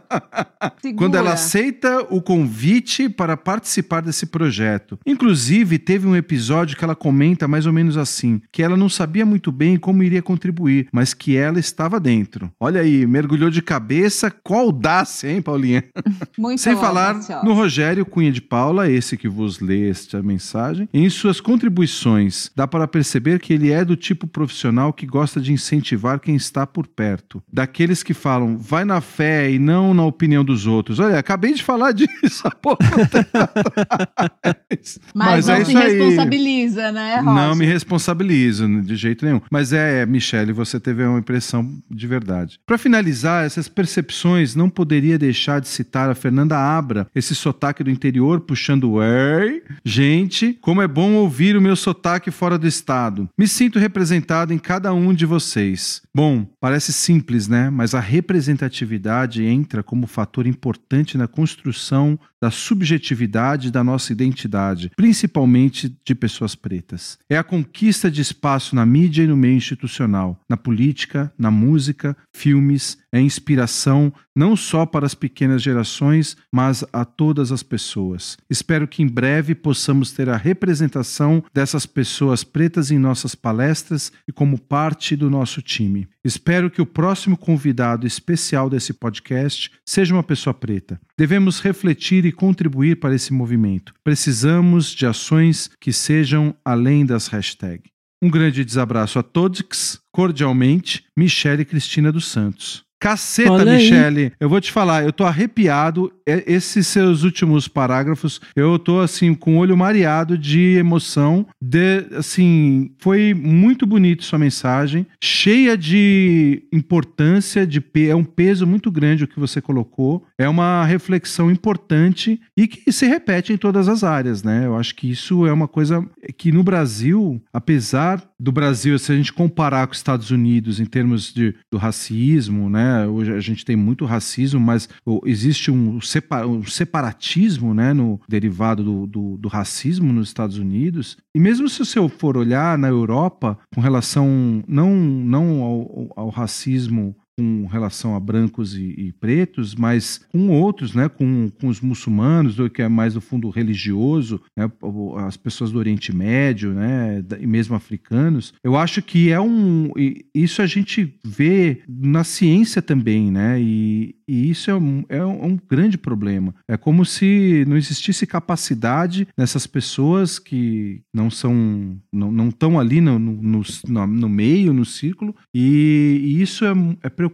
Quando ela aceita o convite para participar desse projeto. Inclusive, teve um episódio que ela comenta mais ou menos assim: que ela não sabia muito bem como iria contribuir, mas que ela estava dentro. Olha aí, mergulhou de cabeça, qual audácia, hein, Paulinha? Muito Sem falar audaciosa. no Rogério Cunha de Paula, esse que vos lê esta mensagem. Em suas contribuições, dá para perceber que ele é do tipo profissional que gosta de incentivar quem está por perto. Daqueles que falam, vai na fé e não na opinião dos outros. Olha, acabei de falar disso há pouco atrás. Mas, não é se isso aí. responsabiliza, né, Rosa? Não me responsabilizo de jeito nenhum. Mas é, Michele, você teve uma impressão de verdade. Para finalizar, essas percepções não poderia deixar de citar a Fernanda Abra, esse sotaque do interior puxando o ei. Gente, como é bom ouvir o meu sotaque fora do estado. Me sinto representado em cada um de vocês. Bom, parece simples, né? Mas a representatividade entra como fator importante na construção da subjetividade da nossa identidade, principalmente de pessoas pretas. É a conquista de espaço na mídia e no meio institucional, na política, na música, filmes, é inspiração não só para as pequenas gerações, mas a todas as pessoas. Espero que em breve possamos ter a representação dessas pessoas pretas em nossas palestras e como parte do nosso time. Espero que o próximo convidado especial desse podcast seja uma pessoa preta. Devemos refletir e contribuir para esse movimento. Precisamos de ações que sejam além das hashtags. Um grande desabraço a todos, cordialmente, Michele Cristina dos Santos. Caceta, Olha aí. Michele, eu vou te falar, eu tô arrepiado. É- Esses seus últimos parágrafos, eu tô assim, com o olho mareado de emoção. De, assim, foi muito bonito sua mensagem, cheia de importância, de é um peso muito grande o que você colocou. É uma reflexão importante e que se repete em todas as áreas, né? Eu acho que isso é uma coisa que no Brasil, apesar do Brasil, se a gente comparar com os Estados Unidos em termos de, do racismo, né? Hoje a gente tem muito racismo, mas existe um, um separatismo, né? No derivado do, do, do racismo nos Estados Unidos. E mesmo se você for olhar na Europa, com relação não, não ao, ao racismo com relação a brancos e, e pretos, mas com outros, né, com, com os muçulmanos, que é mais do fundo religioso, né, as pessoas do Oriente Médio, né, e mesmo africanos. Eu acho que é um isso a gente vê na ciência também, né, e, e isso é um, é um- é um grande problema. É como se não existisse capacidade nessas pessoas que não são, não, estão ali no, no, no, no- no meio, no círculo, e, e isso é, é preocupante.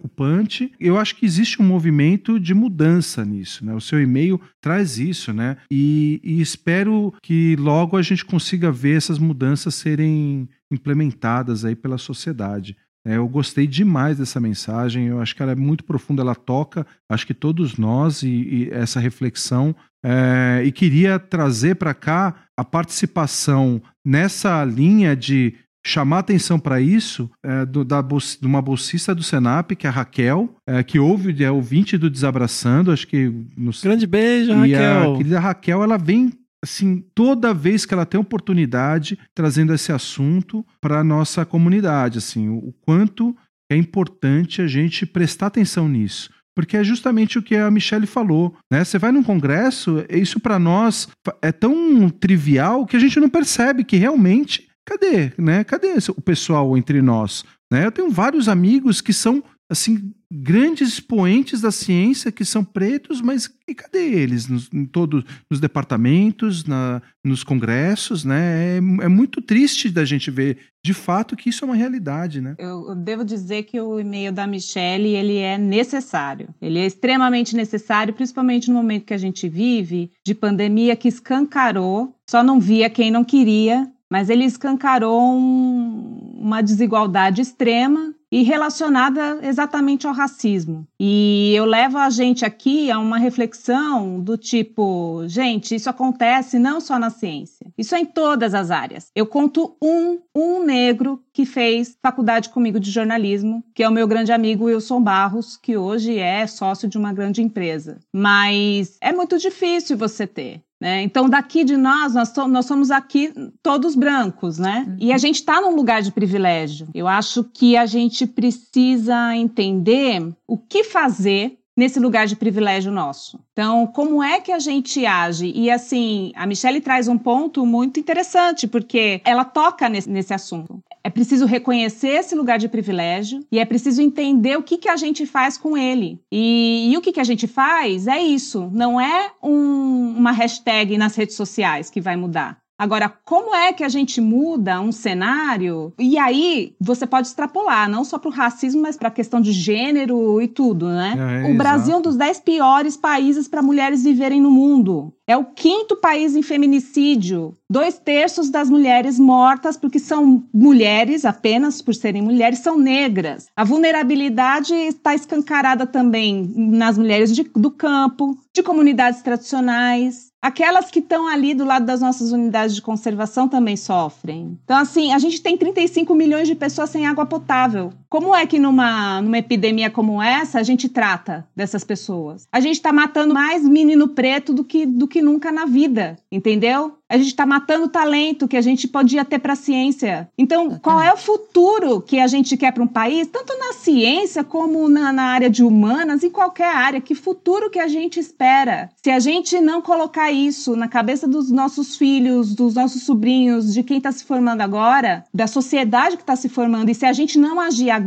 Eu acho que existe um movimento de mudança nisso, né? O seu e-mail traz isso, né? E, e espero que logo a gente consiga ver essas mudanças serem implementadas aí pela sociedade. É, eu gostei demais dessa mensagem, eu acho que ela é muito profunda, ela toca, acho que todos nós, e, e essa reflexão. é, e queria trazer para cá a participação nessa linha de chamar atenção para isso é, do- da, de uma bolsista do Senap, que é a Raquel, é, que ouve, é ouvinte do Desabraçando, acho que nos, Grande beijo, e a Raquel. querida Raquel, ela vem assim, toda vez que ela tem oportunidade, trazendo esse assunto para a nossa comunidade, assim, o, quanto é importante a gente prestar atenção nisso. Porque é justamente o que a Michelle falou, né? Você vai num congresso, isso para nós é tão trivial que a gente não percebe que realmente, cadê, né? Cadê o pessoal entre nós, né? Eu tenho vários amigos que são assim grandes expoentes da ciência que são pretos, mas e cadê eles nos, em todos nos departamentos, na, nos congressos, né? É, é muito triste da gente ver de fato que isso é uma realidade, né? Eu, eu devo dizer que o e-mail da Michelle ele é necessário. Ele é extremamente necessário, principalmente no momento que a gente vive de pandemia que escancarou. Só não via quem não queria, mas ele escancarou um- uma desigualdade extrema e relacionada exatamente ao racismo. E eu levo a gente aqui a uma reflexão do tipo, gente, isso acontece não só na ciência, isso é em todas as áreas. Eu conto um, um negro que fez faculdade comigo de jornalismo, que é o meu grande amigo Wilson Barros, que hoje é sócio de uma grande empresa. Mas é muito difícil você ter. Né? Então, daqui de nós, nós, to nós somos aqui todos brancos, né? Uhum. E a gente está num lugar de privilégio. Eu acho que a gente precisa entender o que fazer nesse lugar de privilégio nosso. Então, como é que a gente age? E assim, a Michelle traz um ponto muito interessante, porque ela toca nesse, nesse assunto. É preciso reconhecer esse lugar de privilégio e é preciso entender o que, que a gente faz com ele. E, e o que, que a gente faz é isso. Não é um, uma hashtag nas redes sociais que vai mudar. Agora, como é que a gente muda um cenário? E aí você pode extrapolar, não só para o racismo, mas para a questão de gênero e tudo, né? É, o Brasil é um dos dez piores países para mulheres viverem no mundo. É o quinto país em feminicídio. Dois terços das mulheres mortas, porque são mulheres, apenas por serem mulheres, são negras. A vulnerabilidade está escancarada também nas mulheres de, do campo, de comunidades tradicionais. Aquelas que estão ali do lado das nossas unidades de conservação também sofrem. Então, assim, a gente tem 35 milhões de pessoas sem água potável. Como é que numa, numa epidemia como essa a gente trata dessas pessoas? A gente está matando mais menino preto do que, do que nunca na vida, entendeu? A gente está matando o talento que a gente podia ter para a ciência. Então, qual é o futuro que a gente quer para um país, tanto na ciência como na, na área de humanas, em qualquer área? Que futuro que a gente espera? Se a gente não colocar isso na cabeça dos nossos filhos, dos nossos sobrinhos, de quem está se formando agora, da sociedade que está se formando, e se a gente não agir agora,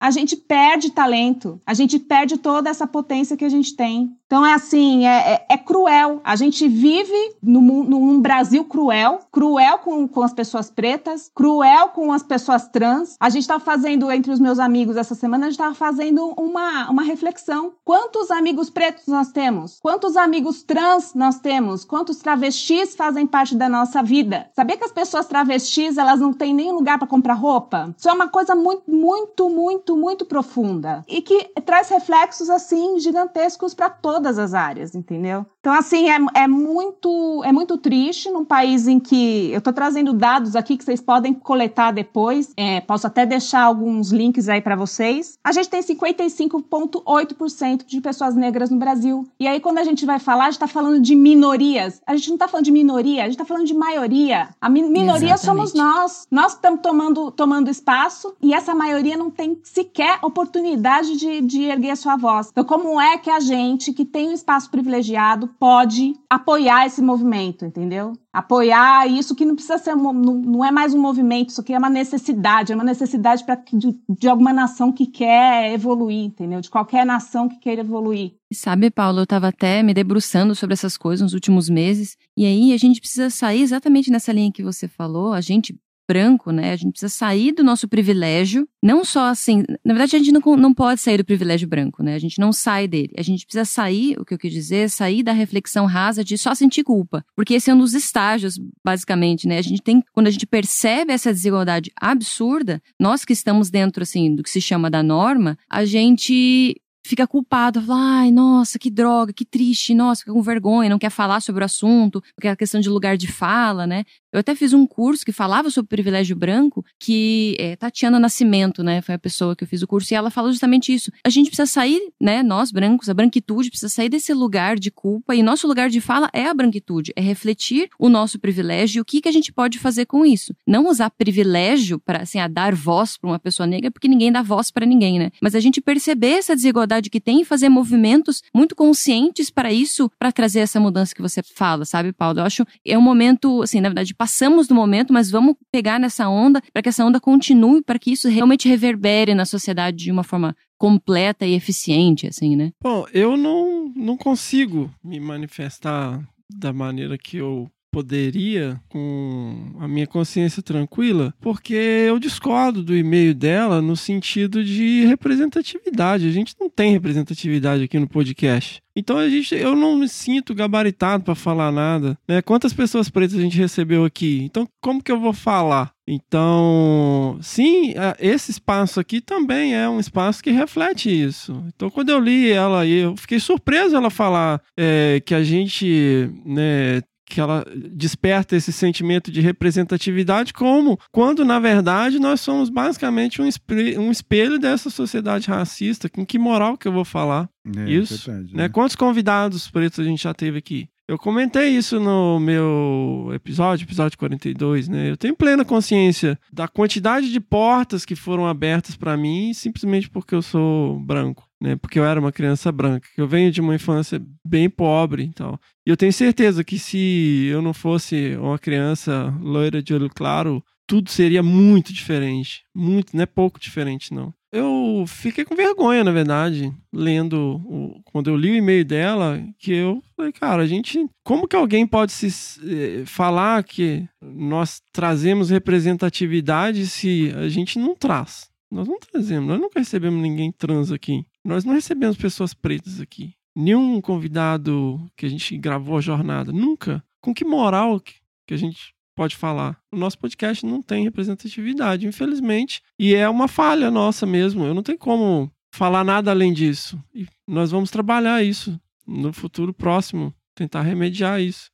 a gente perde talento, a gente perde toda essa potência que a gente tem. Então é assim, é, é, é cruel. A gente vive num, num, Brasil cruel, cruel com, com as pessoas pretas, cruel com as pessoas trans. A gente estava fazendo, entre os meus amigos essa semana, a gente estava fazendo uma, uma reflexão. Quantos amigos pretos nós temos? Quantos amigos trans nós temos? Quantos travestis fazem parte da nossa vida? Sabia que as pessoas travestis, elas não têm nem lugar para comprar roupa? Isso é uma coisa muito, muito, muito, muito profunda. E que traz reflexos, assim, gigantescos para todos todas as áreas, entendeu? Então, assim, é, é, muito, é muito triste num país em que. Eu estou trazendo dados aqui que vocês podem coletar depois. É, posso até deixar alguns links aí para vocês. A gente tem 55,8% de pessoas negras no Brasil. E aí, quando a gente vai falar, a gente está falando de minorias. A gente não está falando de minoria, a gente está falando de maioria. A mi minoria Exatamente. somos nós. Nós estamos tomando, tomando espaço e essa maioria não tem sequer oportunidade de, de erguer a sua voz. Então, como é que a gente que tem um espaço privilegiado pode apoiar esse movimento, entendeu? Apoiar isso que não precisa ser, não, não é mais um movimento, isso aqui é uma necessidade, é uma necessidade para de, de alguma nação que quer evoluir, entendeu? De qualquer nação que queira evoluir. Sabe, Paulo, eu estava até me debruçando sobre essas coisas nos últimos meses, e aí a gente precisa sair exatamente nessa linha que você falou, a gente branco, né? A gente precisa sair do nosso privilégio. Não só assim. Na verdade, a gente não, não pode sair do privilégio branco, né? A gente não sai dele. A gente precisa sair, o que eu quis dizer, sair da reflexão rasa de só sentir culpa. Porque esse é um dos estágios, basicamente, né? A gente tem. Quando a gente percebe essa desigualdade absurda, nós que estamos dentro, assim, do que se chama da norma, a gente fica culpado, fala, ai, nossa, que droga, que triste, nossa, fica com vergonha, não quer falar sobre o assunto, porque é a questão de lugar de fala, né? Eu até fiz um curso que falava sobre privilégio branco, que é, Tatiana Nascimento, né, foi a pessoa que eu fiz o curso, e ela falou justamente isso. A gente precisa sair, né, nós brancos, a branquitude precisa sair desse lugar de culpa, e nosso lugar de fala é a branquitude, é refletir o nosso privilégio e o que, que a gente pode fazer com isso. Não usar privilégio para, assim, a dar voz para uma pessoa negra, porque ninguém dá voz para ninguém, né? Mas a gente perceber essa desigualdade que tem e fazer movimentos muito conscientes para isso, para trazer essa mudança que você fala, sabe, Paulo? Eu acho é um momento, assim, na verdade, passamos do momento, mas vamos pegar nessa onda para que essa onda continue, para que isso realmente reverbere na sociedade de uma forma completa e eficiente, assim, né? Bom, eu não, não consigo me manifestar da maneira que eu poderia, com a minha consciência tranquila, porque eu discordo do e-mail dela no sentido de representatividade. A gente não tem representatividade aqui no podcast. Então a gente, eu não me sinto gabaritado para falar nada, né? Quantas pessoas pretas a gente recebeu aqui? Então como que eu vou falar? Então, sim, esse espaço aqui também é um espaço que reflete isso. Então, quando eu li ela, eu fiquei surpreso ela falar é, que a gente né, que ela desperta esse sentimento de representatividade, como quando, na verdade, nós somos basicamente um, espelho, um espelho dessa sociedade racista. Com que moral que eu vou falar? É, isso. Verdade, né? né? Quantos convidados pretos a gente já teve aqui? Eu comentei isso no meu episódio, episódio 42, né? Eu tenho plena consciência da quantidade de portas que foram abertas para mim simplesmente porque eu sou branco, né? Porque eu era uma criança branca, eu venho de uma infância bem pobre e tal. E eu tenho certeza que se eu não fosse uma criança loira de olho claro, tudo seria muito diferente, muito, não é pouco diferente não eu fiquei com vergonha, na verdade, lendo, o, quando eu li o e-mail dela, que eu falei, cara, a gente, como que alguém pode se eh, falar que nós trazemos representatividade se a gente não traz? Nós não trazemos, nós nunca recebemos ninguém trans aqui. Nós não recebemos pessoas pretas aqui. Nenhum convidado que a gente gravou a jornada, nunca. Com que moral que, que a gente pode falar. O nosso podcast não tem representatividade, infelizmente, e é uma falha nossa mesmo. Eu não tenho como falar nada além disso. E nós vamos trabalhar isso no futuro próximo tentar remediar isso.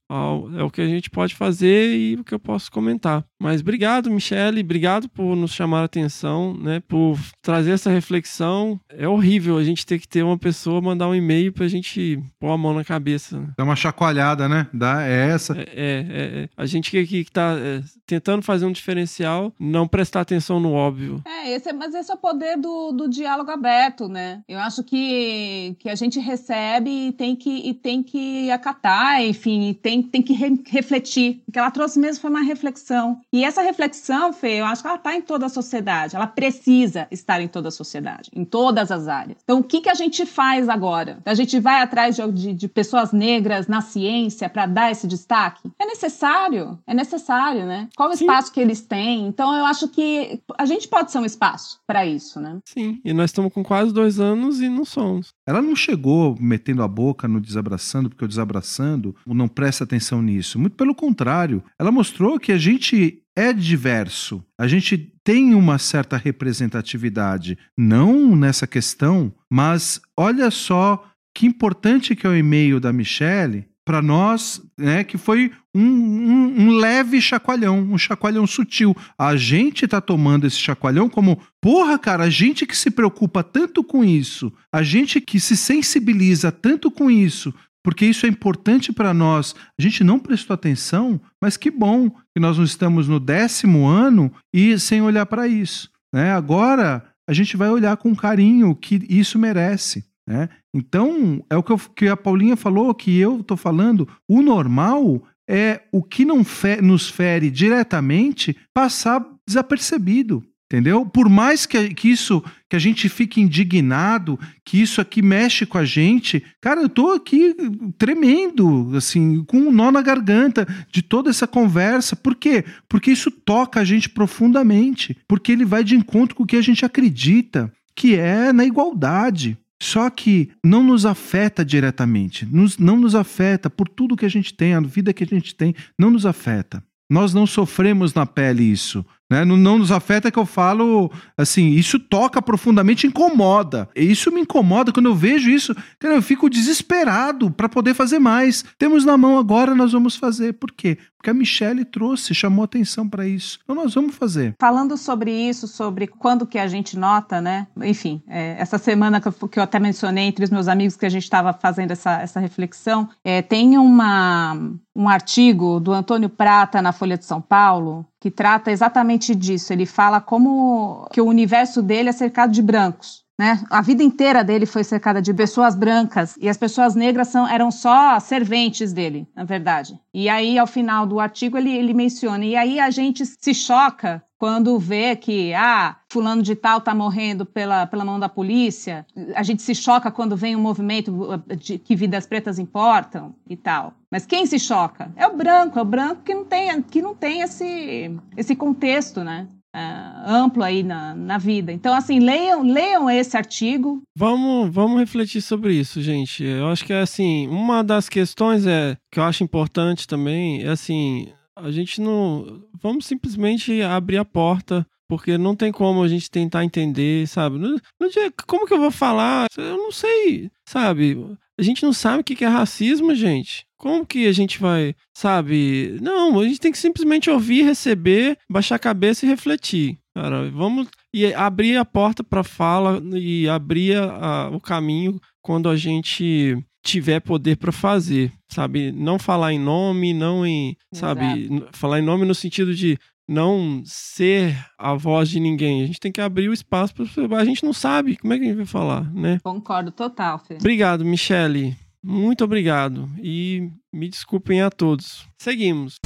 É o que a gente pode fazer e o que eu posso comentar. Mas obrigado, Michele, obrigado por nos chamar a atenção, né? Por trazer essa reflexão. É horrível a gente ter que ter uma pessoa mandar um e-mail pra gente pôr a mão na cabeça. Dá uma chacoalhada, né? Dá, é essa. É, é, é. A gente que, que tá é, tentando fazer um diferencial, não prestar atenção no óbvio. É, esse, é, mas esse é o poder do, do diálogo aberto, né? Eu acho que, que a gente recebe e tem que, e tem que acatar acatar, enfim, tem, tem que re refletir. O que ela trouxe mesmo foi uma reflexão. E essa reflexão, Fê, eu acho que ela está em toda a sociedade. Ela precisa estar em toda a sociedade, em todas as áreas. Então, o que, que a gente faz agora? A gente vai atrás de, de, de pessoas negras na ciência para dar esse destaque? É necessário, é necessário, né? Qual o espaço Sim. que eles têm? Então, eu acho que a gente pode ser um espaço para isso, né? Sim, e nós estamos com quase dois anos e não somos. Ela não chegou metendo a boca no desabraçando, porque o desabraçando não presta atenção nisso. Muito pelo contrário, ela mostrou que a gente é diverso. A gente tem uma certa representatividade, não nessa questão, mas olha só que importante que é o e-mail da Michelle para nós, né, que foi um, um, um, leve chacoalhão, um chacoalhão sutil. A gente está tomando esse chacoalhão como, porra, cara, a gente que se preocupa tanto com isso, a gente que se sensibiliza tanto com isso, porque isso é importante para nós. A gente não prestou atenção, mas que bom que nós não estamos no décimo ano e sem olhar para isso. Né? Agora a gente vai olhar com carinho que isso merece. Né? Então, é o que, eu, que, a Paulinha falou, que eu estou falando, o normal é o que não fe, nos fere diretamente passar desapercebido. Entendeu? Por mais que, que isso, que a gente fique indignado, que isso aqui mexe com a gente, cara, eu tô aqui tremendo, assim, com um nó na garganta de toda essa conversa. Por quê? Porque isso toca a gente profundamente, porque ele vai de encontro com o que a gente acredita, que é na igualdade. Só que não nos afeta diretamente, nos, não nos afeta por tudo que a gente tem, a vida que a gente tem, não nos afeta. Nós não sofremos na pele isso. Né? Não, não, nos afeta que eu falo assim, isso toca profundamente, incomoda. Isso me incomoda quando eu vejo isso, cara, eu fico desesperado para poder fazer mais. Temos na mão agora, nós vamos fazer. Por quê? Porque a Michelle trouxe, chamou atenção para isso. Então nós vamos fazer. Falando sobre isso, sobre quando que a gente nota, né? Enfim, é, essa semana que eu, que eu, até mencionei entre os meus amigos que a gente estava fazendo essa, essa reflexão, é, tem uma, um artigo do Antônio Prata na Folha de São Paulo que trata exatamente disso. Ele fala como que o universo dele é cercado de brancos. Né? A vida inteira dele foi cercada de pessoas brancas e as pessoas negras são, eram só serventes dele, na verdade. E aí, ao final do artigo, ele, ele menciona: e aí a gente se choca quando vê que, ah, fulano de tal tá morrendo pela, pela mão da polícia, a gente se choca quando vem um movimento de que vidas pretas importam e tal. Mas quem se choca? É o branco, é o branco que não tem, que não tem esse, esse contexto, né? Uh, amplo aí na, na vida. Então, assim, leiam, leiam esse artigo. Vamos, vamos refletir sobre isso, gente. Eu acho que é assim, uma das questões é que eu acho importante também é assim, a gente não. Vamos simplesmente abrir a porta porque não tem como a gente tentar entender, sabe? No, no dia, como que eu vou falar? Eu não sei, sabe? A gente não sabe o que é racismo, gente. Como que a gente vai, sabe? Não, a gente tem que simplesmente ouvir, receber, baixar a cabeça e refletir. Cara, vamos e abrir a porta para fala e abrir a, o caminho quando a gente tiver poder para fazer, sabe? Não falar em nome, não em, sabe? Exato. Falar em nome no sentido de não ser a voz de ninguém. A gente tem que abrir o espaço para a gente não sabe como é que a gente vai falar, né? Concordo total, Fê. Obrigado, Michele. Muito obrigado e me desculpem a todos. Seguimos.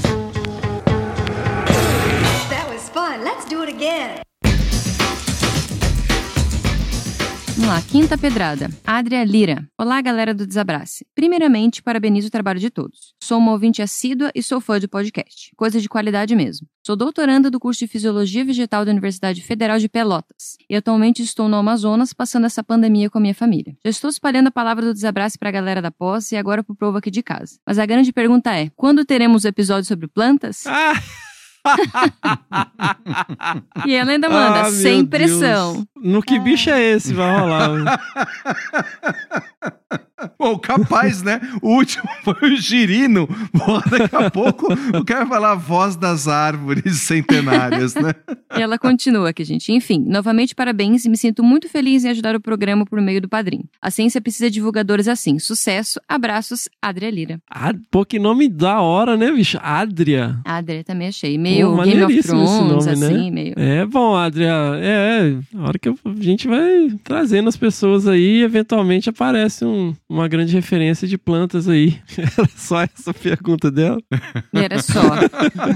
That was fun. Let's do it again. Vamos lá, quinta pedrada. Adria Lira. Olá, galera do Desabrace. Primeiramente, parabenizo o trabalho de todos. Sou uma ouvinte assídua e sou fã de podcast. Coisa de qualidade mesmo. Sou doutoranda do curso de Fisiologia Vegetal da Universidade Federal de Pelotas. E atualmente estou no Amazonas passando essa pandemia com a minha família. Já estou espalhando a palavra do Desabrace para a galera da posse e agora pro povo aqui de casa. Mas a grande pergunta é: quando teremos o episódio sobre plantas? Ah! E ela ainda manda, ah, sem pressão. Deus. No que bicho é esse? Vai rolar. Pô, capaz, né? O último foi o girino. Pô, daqui a pouco o cara vai falar a voz das árvores centenárias, né? E ela continua aqui, gente. Enfim, novamente parabéns e me sinto muito feliz em ajudar o programa por meio do padrinho. A ciência precisa de divulgadores assim. Sucesso, abraços, Adria Lira. Ah, pô, que nome da hora, né, bicho? Adria. Adria também achei. Meio pô, Game of Thrones, nome, né? assim, né? meio. É bom, Adria. É, a hora que a gente vai trazendo as pessoas aí, eventualmente aparece um uma grande referência de plantas aí. Era só essa pergunta dela? Era só.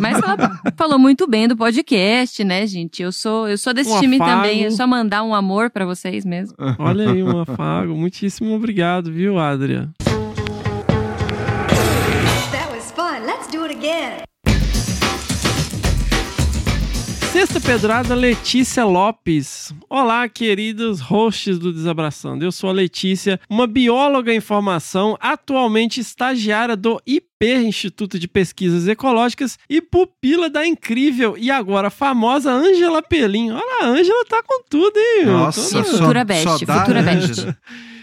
Mas ela falou muito bem do podcast, né, gente? Eu sou, eu sou desse um time afago. também. É só mandar um amor para vocês mesmo. Olha aí, um afago. Muitíssimo obrigado, viu, Adria? That was fun. Let's do it again. Sexta pedrada, Letícia Lopes. Olá, queridos hosts do Desabraçando. Eu sou a Letícia, uma bióloga em formação, atualmente estagiária do IP Instituto de Pesquisas Ecológicas e pupila da incrível e agora famosa Ângela Pelim. Olha, a Ângela tá com tudo, hein? Nossa, Toda... futura best, futura best.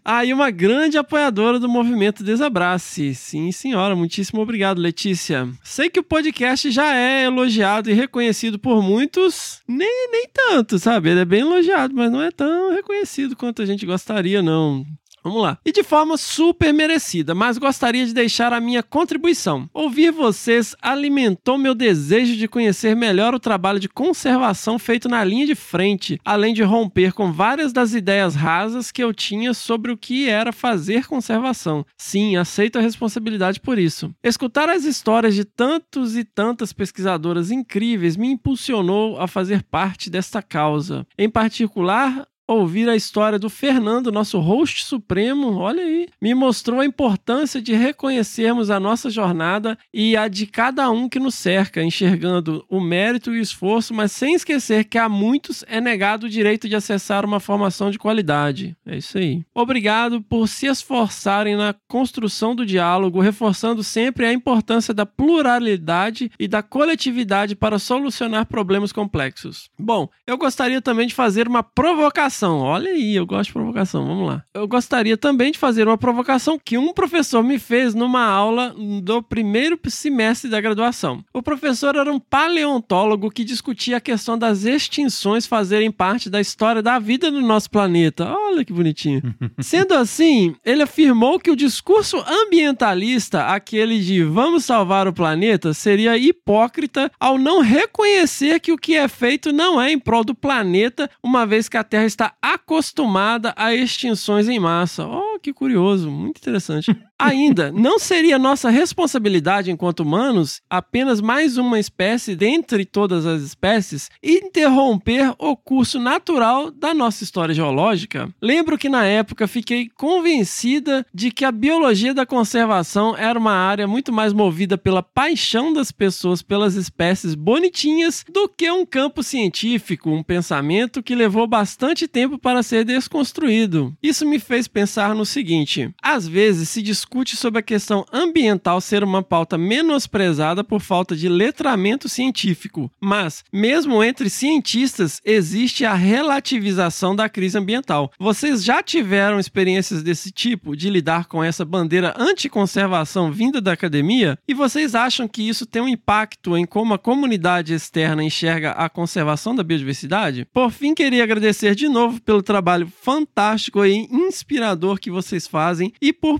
Ah, e uma grande apoiadora do movimento Desabrace. Sim, senhora. Muitíssimo obrigado, Letícia. Sei que o podcast já é elogiado e reconhecido por muitos, nem, nem tanto, sabe? Ele é bem elogiado, mas não é tão reconhecido quanto a gente gostaria, não. Vamos lá. E de forma super merecida, mas gostaria de deixar a minha contribuição. Ouvir vocês alimentou meu desejo de conhecer melhor o trabalho de conservação feito na linha de frente, além de romper com várias das ideias rasas que eu tinha sobre o que era fazer conservação. Sim, aceito a responsabilidade por isso. Escutar as histórias de tantos e tantas pesquisadoras incríveis me impulsionou a fazer parte desta causa. Em particular, ouvir a história do Fernando, nosso host supremo, olha aí, me mostrou a importância de reconhecermos a nossa jornada e a de cada um que nos cerca, enxergando o mérito e o esforço, mas sem esquecer que a muitos é negado o direito de acessar uma formação de qualidade. É isso aí. Obrigado por se esforçarem na construção do diálogo, reforçando sempre a importância da pluralidade e da coletividade para solucionar problemas complexos. Bom, eu gostaria também de fazer uma provocação provocação. Olha aí, eu gosto de provocação. Vamos lá. Eu gostaria também de fazer uma provocação que um professor me fez numa aula do primeiro semestre da graduação. O professor era um paleontólogo que discutia a questão das extinções fazerem parte da história da vida no nosso planeta. Olha que bonitinho. Sendo assim, ele afirmou que o discurso ambientalista, aquele de vamos salvar o planeta, seria hipócrita ao não reconhecer que o que é feito não é em prol do planeta, uma vez que a Terra está acostumada a extinções em massa. Oh, que curioso, muito interessante. Ainda, não seria nossa responsabilidade enquanto humanos, apenas mais uma espécie dentre todas as espécies, interromper o curso natural da nossa história geológica? Lembro que na época fiquei convencida de que a biologia da conservação era uma área muito mais movida pela paixão das pessoas pelas espécies bonitinhas do que um campo científico, um pensamento que levou bastante tempo para ser desconstruído. Isso me fez pensar no seguinte: às vezes se discute sobre a questão ambiental ser uma pauta menosprezada por falta de letramento científico, mas, mesmo entre cientistas, existe a relativização da crise ambiental. Vocês já tiveram experiências desse tipo, de lidar com essa bandeira anticonservação vinda da academia? E vocês acham que isso tem um impacto em como a comunidade externa enxerga a conservação da biodiversidade? Por fim, queria agradecer de novo pelo trabalho fantástico e inspirador que vocês fazem e por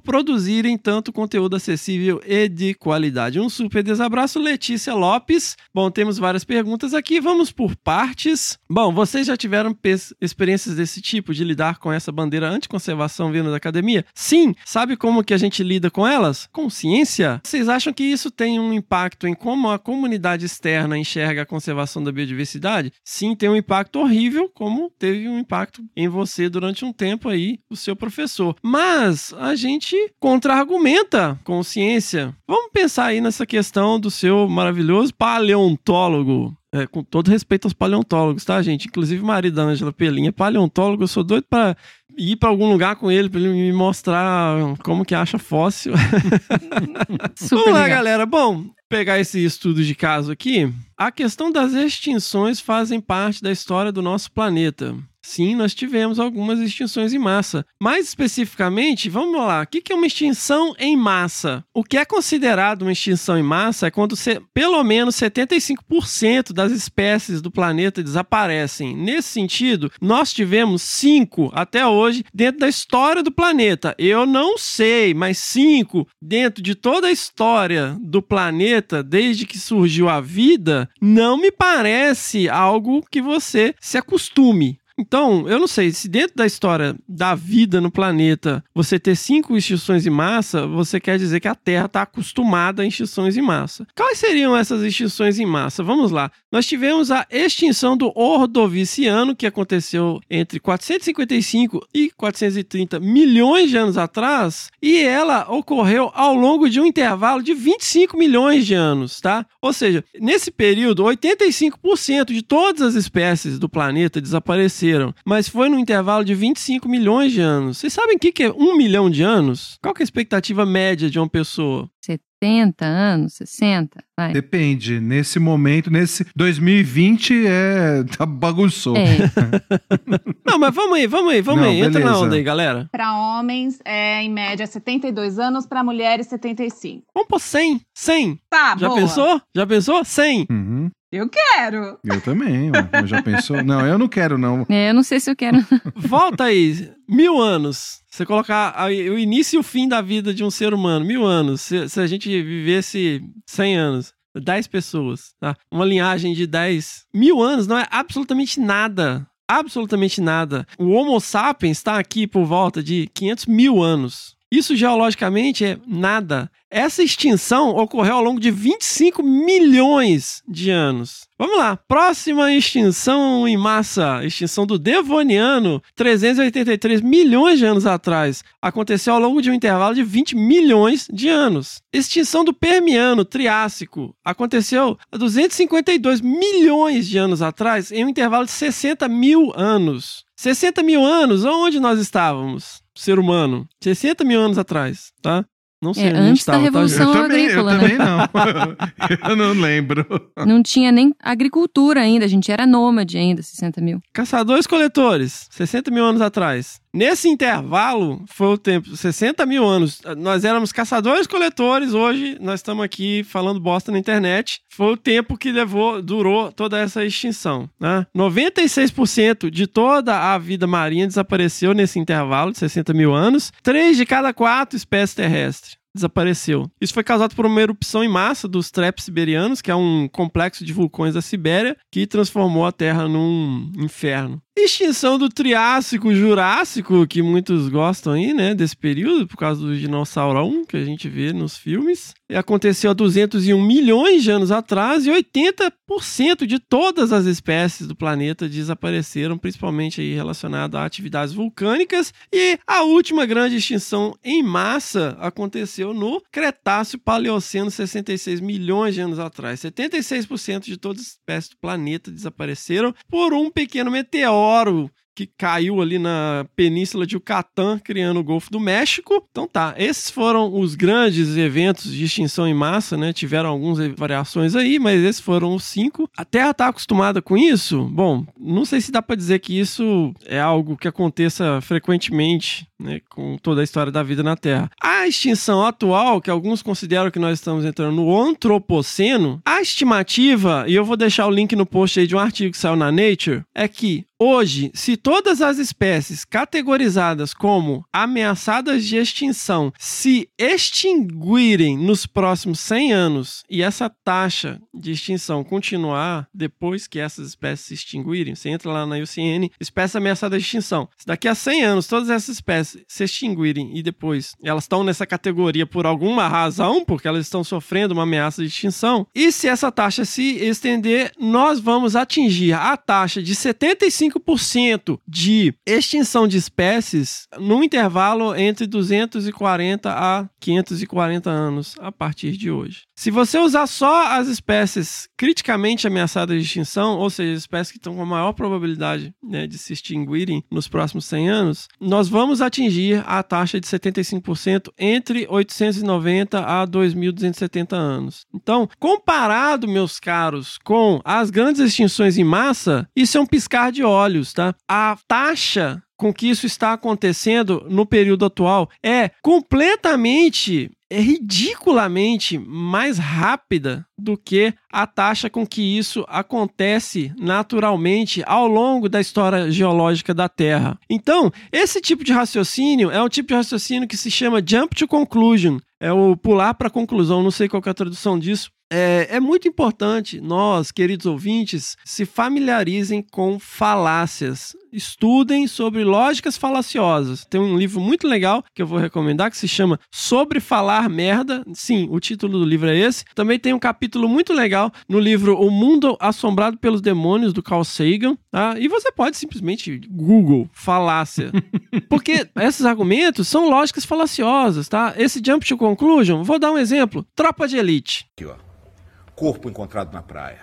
produzirem tanto conteúdo acessível e de qualidade. Um super desabraço, Letícia Lopes. Bom, temos várias perguntas aqui, vamos por partes. Bom, vocês já tiveram experiências desse tipo, de lidar com essa bandeira anticonservação vindo da academia? Sim. Sabe como que a gente lida com elas? Com ciência. Vocês acham que isso tem um impacto em como a comunidade externa enxerga a conservação da biodiversidade? Sim, tem um impacto horrível, como teve um impacto em você durante um tempo aí, o seu professor. Mas a gente contra-argumenta com ciência. Vamos pensar aí nessa questão do seu maravilhoso paleontólogo. É, com todo respeito aos paleontólogos, tá, gente? Inclusive o marido da Angela Pelinha é paleontólogo. Eu sou doido para ir para algum lugar com ele, para ele me mostrar como que acha fóssil. Vamos lá, legal. galera. Bom, pegar esse estudo de caso aqui. A questão das extinções fazem parte da história do nosso planeta. Sim, nós tivemos algumas extinções em massa. Mais especificamente, vamos lá, o que é uma extinção em massa? O que é considerado uma extinção em massa é quando pelo menos 75% das espécies do planeta desaparecem. Nesse sentido, nós tivemos cinco até hoje dentro da história do planeta. Eu não sei, mas cinco dentro de toda a história do planeta, desde que surgiu a vida, não me parece algo que você se acostume. Então, eu não sei, se dentro da história da vida no planeta você ter cinco extinções em massa, você quer dizer que a Terra está acostumada a extinções em massa. Quais seriam essas extinções em massa? Vamos lá. Nós tivemos a extinção do Ordoviciano, que aconteceu entre 455 e 430 milhões de anos atrás, e ela ocorreu ao longo de um intervalo de 25 milhões de anos, tá? Ou seja, nesse período, 85% de todas as espécies do planeta desapareceram mas foi no intervalo de 25 milhões de anos. Vocês sabem o que é um milhão de anos? Qual é a expectativa média de uma pessoa? 70 anos, 60, vai. Depende. Nesse momento, nesse 2020, é. Tá bagunçou. É. Não, mas vamos aí, vamos aí, vamos Não, aí. Entra beleza. na onda aí, galera. Para homens, é em média 72 anos, para mulheres, 75. Vamos pôr 100. 100. Tá, Já boa. pensou? Já pensou? 100. Uhum. Eu quero. Eu também, ó. Já pensou? Não, eu não quero, não. É, eu não sei se eu quero. Volta aí. Mil anos. Você colocar aí o início e o fim da vida de um ser humano. Mil anos. Se, se a gente vivesse 100 anos. 10 pessoas, tá? Uma linhagem de 10 mil anos não é absolutamente nada. Absolutamente nada. O Homo sapiens está aqui por volta de 500 mil anos. Isso geologicamente é nada. Essa extinção ocorreu ao longo de 25 milhões de anos. Vamos lá, próxima extinção em massa, extinção do Devoniano, 383 milhões de anos atrás. Aconteceu ao longo de um intervalo de 20 milhões de anos. Extinção do Permiano, Triássico, aconteceu há 252 milhões de anos atrás, em um intervalo de 60 mil anos. 60 mil anos, onde nós estávamos? Ser humano. 60 mil anos atrás, tá? Não sei É, antes da estava, tá, Revolução Eu também, eu agrícola, né? também não. eu não lembro. Não tinha nem agricultura ainda, a gente era nômade ainda, 60 mil. Caçadores coletores, 60 mil anos atrás. Nesse intervalo, foi o tempo, 60 mil anos. Nós éramos caçadores coletores, hoje nós estamos aqui falando bosta na internet. Foi o tempo que levou, durou toda essa extinção. Né? 96% de toda a vida marinha desapareceu nesse intervalo de 60 mil anos. Três de cada quatro espécies terrestres desapareceu. Isso foi causado por uma erupção em massa dos trapes siberianos, que é um complexo de vulcões da Sibéria, que transformou a Terra num inferno. Extinção do Triássico Jurássico, que muitos gostam aí, né, desse período, por causa do dinossauro 1 que a gente vê nos filmes. E aconteceu há 201 milhões de anos atrás e 80% de todas as espécies do planeta desapareceram, principalmente aí relacionado a atividades vulcânicas. E a última grande extinção em massa aconteceu no Cretáceo Paleoceno, 66 milhões de anos atrás. 76% de todas as espécies do planeta desapareceram por um pequeno meteoro adoro que caiu ali na península de Yucatán, criando o Golfo do México. Então tá, esses foram os grandes eventos de extinção em massa, né? Tiveram algumas variações aí, mas esses foram os cinco. A Terra tá acostumada com isso? Bom, não sei se dá para dizer que isso é algo que aconteça frequentemente, né, com toda a história da vida na Terra. A extinção atual, que alguns consideram que nós estamos entrando no antropoceno, a estimativa, e eu vou deixar o link no post aí de um artigo que saiu na Nature, é que Hoje, se todas as espécies categorizadas como ameaçadas de extinção se extinguirem nos próximos 100 anos e essa taxa de extinção continuar depois que essas espécies se extinguirem, você entra lá na UCN, espécie ameaçada de extinção. Se daqui a 100 anos todas essas espécies se extinguirem e depois elas estão nessa categoria por alguma razão, porque elas estão sofrendo uma ameaça de extinção, e se essa taxa se estender, nós vamos atingir a taxa de 75 5% de extinção de espécies no intervalo entre 240 a 540 anos a partir de hoje. Se você usar só as espécies criticamente ameaçadas de extinção, ou seja, espécies que estão com a maior probabilidade né, de se extinguirem nos próximos 100 anos, nós vamos atingir a taxa de 75% entre 890 a 2.270 anos. Então, comparado, meus caros, com as grandes extinções em massa, isso é um piscar de olhos, tá? A taxa com que isso está acontecendo no período atual é completamente é ridiculamente mais rápida do que a taxa com que isso acontece naturalmente ao longo da história geológica da Terra. Então, esse tipo de raciocínio é um tipo de raciocínio que se chama jump to conclusion, é o pular para a conclusão, não sei qual é a tradução disso, é, é, muito importante nós, queridos ouvintes, se familiarizem com falácias. Estudem sobre lógicas falaciosas. Tem um livro muito legal que eu vou recomendar que se chama Sobre Falar Merda. Sim, o título do livro é esse. Também tem um capítulo muito legal no livro O Mundo Assombrado pelos Demônios, do Carl Sagan. Tá? E você pode simplesmente Google falácia. Porque esses argumentos são lógicas falaciosas, tá? Esse jump to conclusion, vou dar um exemplo. Tropa de elite. Aqui, ó corpo encontrado na praia.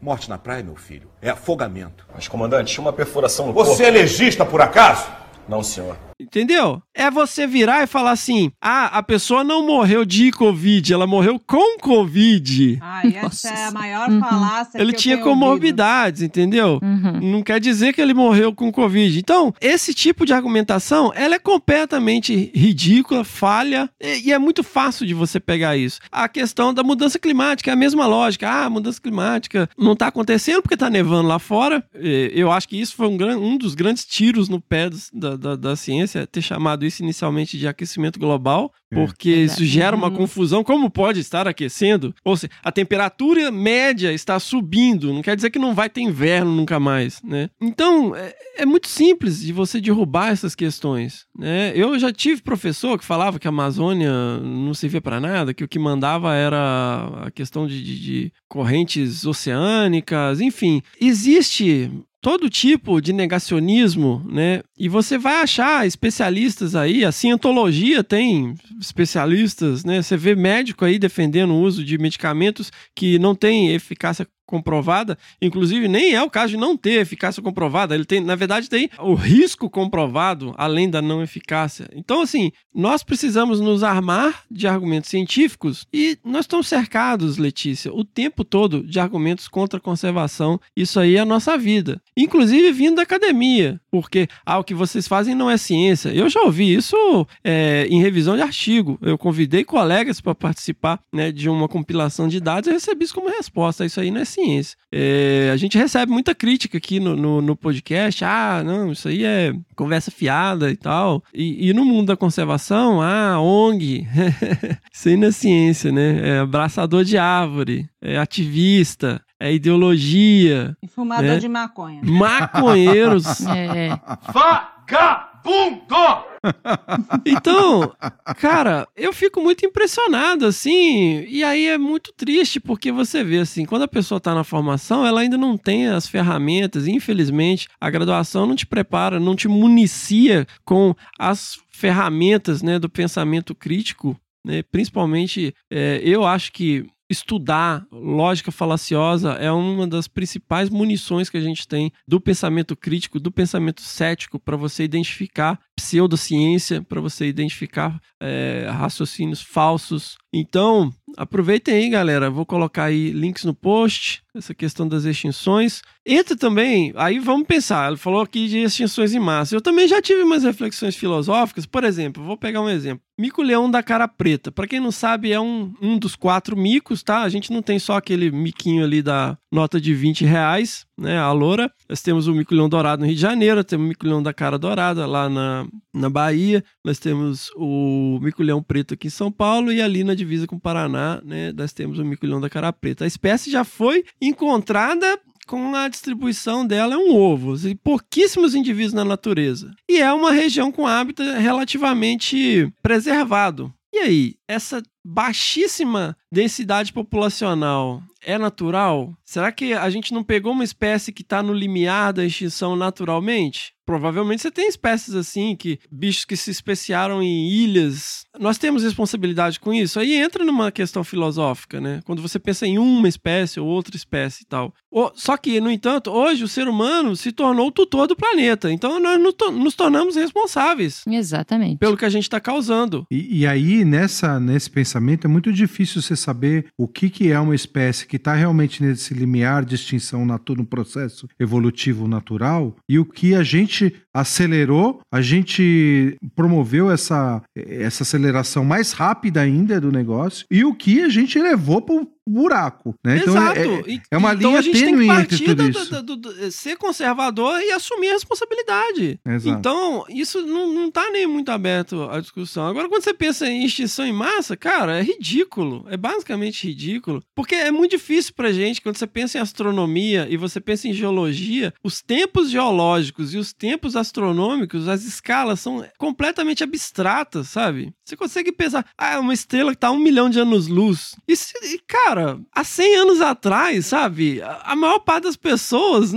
Morte na praia, meu filho, é afogamento. Mas, comandante, tinha uma perfuração no Você corpo. é legista, por acaso? Não, senhor. Entendeu? É você virar e falar assim: ah, a pessoa não morreu de Covid, ela morreu com Covid. Ah, essa é a maior falácia. Ele que eu tinha tenho comorbidades, entendeu? Não quer dizer que ele morreu com Covid. Então, esse tipo de argumentação, ela é completamente ridícula, falha, e, e é muito fácil de você pegar isso. A questão da mudança climática é a mesma lógica. Ah, a mudança climática não está acontecendo porque está nevando lá fora. Eu acho que isso foi um, um dos grandes tiros no pé da, da, da ciência, ter chamado isso inicialmente de aquecimento global, porque isso gera uma confusão. Como pode estar aquecendo? Ou seja, a temperatura média está subindo, não quer dizer que não vai ter inverno nunca mais, né? Então, é, é muito simples de você derrubar essas questões, né? Eu já tive professor que falava que a Amazônia não servia para nada, que o que mandava era a questão de, de- de correntes oceânicas, enfim. Existe todo tipo de negacionismo, né? E você vai achar especialistas aí, a cientologia tem especialistas, né? Você vê médico aí defendendo o uso de medicamentos que não têm eficácia comprovada, inclusive nem é o caso de não ter eficácia comprovada, ele tem, na verdade, tem o risco comprovado além da não eficácia. Então, assim, nós precisamos nos armar de argumentos científicos e nós estamos cercados, Letícia, o tempo todo de argumentos contra a conservação. Isso aí é a nossa vida, inclusive vindo da academia, porque ah, o que vocês fazem não é ciência. Eu já ouvi isso é, em revisão de artigo. Eu convidei colegas para participar né, de uma compilação de dados e recebi isso como resposta. Isso aí não é ciência. É, a gente recebe muita crítica aqui no, no, no podcast. Ah, não, isso aí é conversa fiada e tal. E, e no mundo da conservação, ah, ONG. isso aí não é ciência, né? É abraçador de árvore, é ativista. é ideologia. E fumador né? de maconha. Maconheiros. É. Vagabundo! Então, cara, eu fico muito impressionado, assim, e aí é muito triste, porque você vê, assim, quando a pessoa tá na formação, ela ainda não tem as ferramentas, infelizmente, a graduação não te prepara, não te municia com as ferramentas, né, do pensamento crítico, né, principalmente, é, eu acho que estudar lógica falaciosa é uma das principais munições que a gente tem do pensamento crítico, do pensamento cético, para você identificar pseudociência, para você identificar é, raciocínios falsos. Então, aproveitem aí, galera. Vou colocar aí links no post, essa questão das extinções. Entra também, aí vamos pensar. Ele falou aqui de extinções em massa. Eu também já tive umas reflexões filosóficas. Por exemplo, vou pegar um exemplo. Mico-leão da cara preta. Para quem não sabe, é um, um dos quatro micos, tá? A gente não tem só aquele miquinho ali da nota de 20 reais, né? A loura. Nós temos o mico-leão dourado no Rio de Janeiro, temos o mico-leão da cara dourada lá na, na Bahia. Nós temos o mico-leão preto aqui em São Paulo e ali na divisa com o Paraná, né? Nós temos o mico-leão da cara preta. A espécie já foi encontrada com a distribuição dela é um ovo, e pouquíssimos indivíduos na natureza. E é uma região com hábitat relativamente preservado. E aí, essa baixíssima densidade populacional é natural? Será que a gente não pegou uma espécie que está no limiar da extinção naturalmente? Provavelmente você tem espécies assim, que bichos que se especiaram em ilhas. Nós temos responsabilidade com isso? Aí entra numa questão filosófica, né? Quando você pensa em uma espécie ou outra espécie e tal. Só que, no entanto, hoje o ser humano se tornou o tutor do planeta. Então nós nos tornamos responsáveis. Exatamente. Pelo que a gente está causando. E, e aí, nessa, nesse pensamento, é muito difícil você saber o que, que é uma espécie que está realmente nesse limiar de extinção no processo evolutivo natural e o que a gente acelerou, a gente promoveu essa, essa aceleração mais rápida ainda do negócio e o que a gente levou para buraco, né? Então Exato. é, E- é uma então linha a gente tem que partir do- do- ser conservador e assumir a responsabilidade. Exato. Então, isso não, não tá nem muito aberto à discussão. Agora, quando você pensa em extinção em massa, cara, é ridículo. É basicamente ridículo. Porque é muito difícil pra gente, quando você pensa em astronomia e você pensa em geologia, os tempos geológicos e os tempos astronômicos, as escalas são completamente abstratas, sabe? Você consegue pensar, ah, é uma estrela que tá um milhão de anos-luz. E, e, cara, há 100 anos atrás, sabe? A, a maior parte das pessoas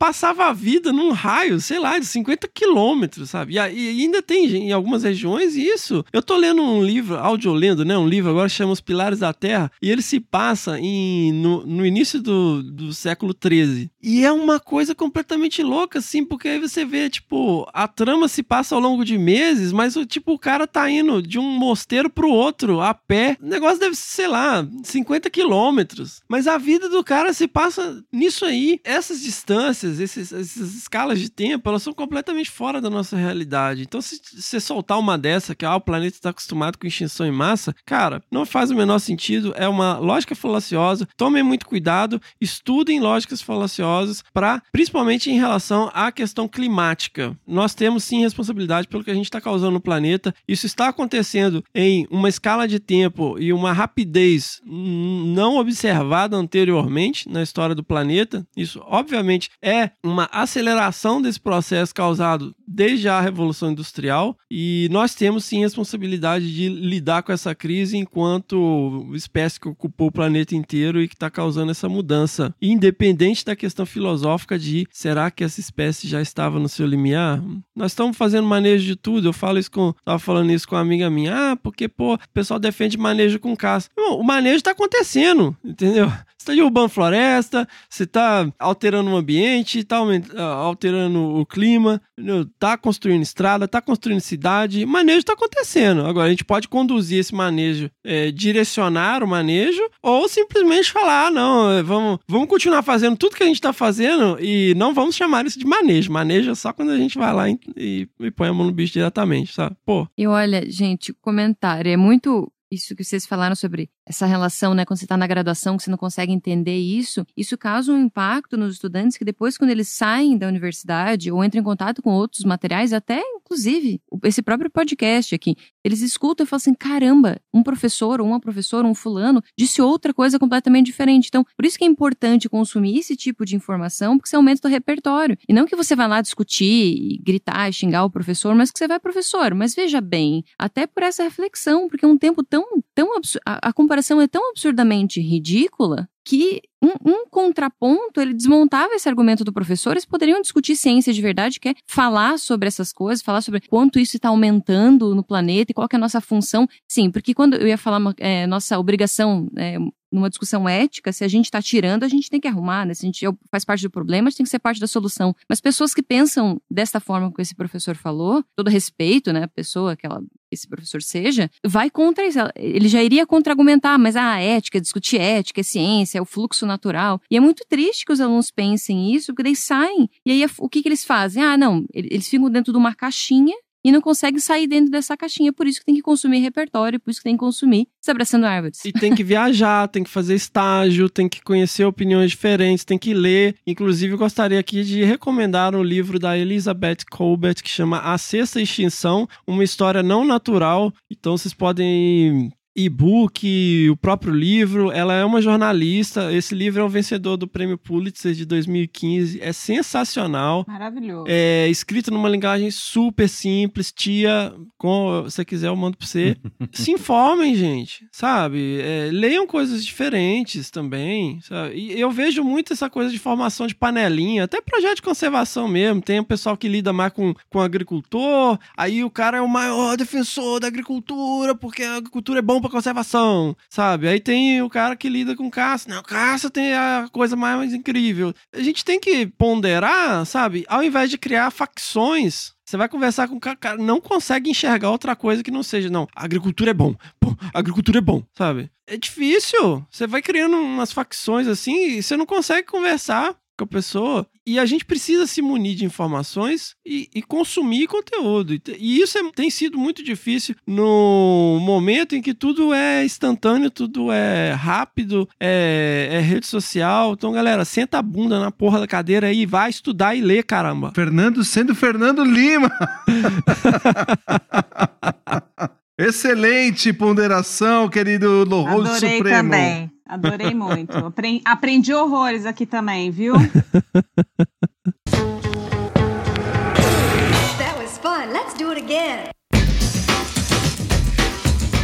passava a vida num raio, sei lá, de 50 quilômetros, sabe? E, e ainda tem em algumas regiões isso. Eu tô lendo um livro, audiolendo, né? Um livro agora chama Os Pilares da Terra, e ele se passa em, no, no início do, do século 13. E é uma coisa completamente louca, assim, porque aí você vê, tipo, a trama se passa ao longo de meses, mas tipo, o cara tá indo de um mosteiro pro outro, a pé. O negócio deve ser, sei lá, 50 quilômetros. Mas a vida do cara se passa nisso aí. Essas distâncias, esses, essas escalas de tempo, elas são completamente fora da nossa realidade. Então, se você soltar uma dessa, que ah, o planeta está acostumado com extinção em massa, cara, não faz o menor sentido. É uma lógica falaciosa. Tomem muito cuidado, estudem lógicas falaciosas para, principalmente em relação à questão climática. Nós temos sim responsabilidade pelo que a gente está causando no planeta. Isso está acontecendo em uma escala de tempo e uma rapidez não observada anteriormente na história do planeta. Isso, obviamente, é uma aceleração desse processo causado desde a Revolução Industrial e nós temos sim responsabilidade de lidar com essa crise enquanto espécie que ocupou o planeta inteiro e que está causando essa mudança. Independente da questão filosófica de será que essa espécie já estava no seu limiar? Nós estamos fazendo manejo de tudo. Eu falo isso com. Tava falando isso com uma amiga minha. Ah, porque, pô, o pessoal defende manejo com caça. Irmão, o manejo está acontecendo, entendeu? Está derrubando floresta, você está alterando o ambiente, está alterando o clima, entendeu? tá construindo estrada, tá construindo cidade, manejo está acontecendo. Agora, a gente pode conduzir esse manejo, é, direcionar o manejo, ou simplesmente falar, ah, não, é, vamos, vamos continuar fazendo tudo que a gente está fazendo e não vamos chamar isso de manejo. Manejo é só quando a gente vai lá e, e, e põe a mão no bicho diretamente, sabe? Pô, E olha, gente, comentário, é muito isso que vocês falaram sobre essa relação, né, quando você está na graduação, que você não consegue entender isso, isso causa um impacto nos estudantes que depois, quando eles saem da universidade ou entram em contato com outros materiais, até inclusive esse próprio podcast aqui, eles escutam e falam assim: caramba, um professor uma professora, um fulano, disse outra coisa completamente diferente. Então, por isso que é importante consumir esse tipo de informação, porque você aumenta o repertório. E não que você vá lá discutir, gritar, xingar o professor, mas que você vai, professor, mas veja bem, até por essa reflexão, porque é um tempo tão, tão absurdo, a, a comparação é tão absurdamente ridícula que um, um, contraponto ele desmontava esse argumento do professor. Eles poderiam discutir ciência de verdade, que é falar sobre essas coisas, falar sobre quanto isso está aumentando no planeta e qual é a nossa função. Sim, porque quando eu ia falar é, nossa obrigação é, numa discussão ética, se a gente está tirando, a gente tem que arrumar, né? Se a gente faz parte do problema, a gente tem que ser parte da solução. Mas pessoas que pensam desta forma que esse professor falou, todo respeito, né, a pessoa que ela, esse professor seja, vai contra isso. Ele já iria contra-argumentar, mas a ah, ética, discutir ética, é ciência, é o fluxo natural. E é muito triste que os alunos pensem isso, porque eles saem. E aí o que, que eles fazem? Ah, não, eles ficam dentro de uma caixinha e não consegue sair dentro dessa caixinha. Por isso que tem que consumir repertório, por isso que tem que consumir se abraçando árvores. E tem que viajar, tem que fazer estágio, tem que conhecer opiniões diferentes, tem que ler. Inclusive, gostaria aqui de recomendar um livro da Elizabeth Colbert que chama A Sexta Extinção, uma história não natural. Então, vocês podem e-book, o próprio livro. Ela é uma jornalista. Esse livro é o vencedor do Prêmio Pulitzer de 2015. É sensacional. Maravilhoso. É escrito numa linguagem super simples. Tia, como você quiser, eu mando pra você. Se informem, gente. Sabe? É, leiam coisas diferentes também. Sabe? E eu vejo muito essa coisa de formação de panelinha, até projeto de conservação mesmo. Tem o um pessoal que lida mais com, com agricultor. Aí o cara é o maior defensor da agricultura, porque a agricultura é bom conservação, sabe? Aí tem o cara que lida com caça. Não, caça tem a coisa mais, incrível. A gente tem que ponderar, sabe? Ao invés de criar facções, você vai conversar com o cara, não consegue enxergar outra coisa que não seja, não, a agricultura é bom, pô, agricultura é bom, sabe? É difícil. Você vai criando umas facções assim e você não consegue conversar com a pessoa. E a gente precisa se munir de informações e, e consumir conteúdo. E isso é, tem sido muito difícil no momento em que tudo é instantâneo, tudo é rápido, é, é rede social. Então, galera, senta a bunda na porra da cadeira aí e vai estudar e ler, caramba. Fernando sendo Fernando Lima. Excelente ponderação, querido Lohou Supremo. também. Adorei muito. Aprendi, aprendi horrores aqui também, viu? That was fun. Let's do it again.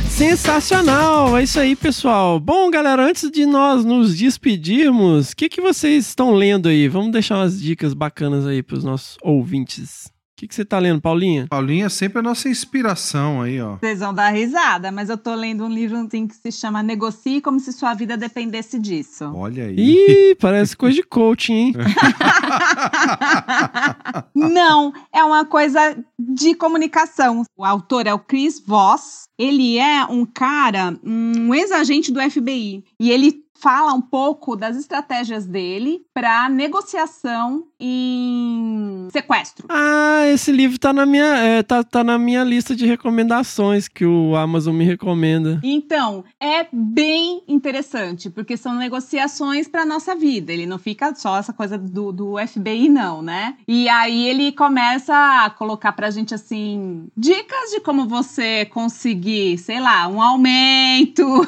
Sensacional! É isso aí, pessoal. Bom, galera, antes de nós nos despedirmos, o que, que vocês estão lendo aí? Vamos deixar umas dicas bacanas aí para os nossos ouvintes. O que, que você tá lendo, Paulinha? Paulinha é sempre a nossa inspiração aí, ó. Vocês vão dar risada, mas eu tô lendo um livro assim, que se chama Negocie como se sua vida dependesse disso. Olha aí. Ih, parece coisa de coaching, hein? Não, é uma coisa de comunicação. O autor é o Chris Voss. Ele é um cara, um ex-agente do FBI. E ele fala um pouco das estratégias dele para negociação em sequestro. Ah, esse livro tá na minha é, tá, tá na minha lista de recomendações que o Amazon me recomenda. Então, é bem interessante, porque são negociações para nossa vida. Ele não fica só essa coisa do, do FBI, não, né? E aí ele começa a colocar pra gente assim dicas de como você conseguir, sei lá, um aumento.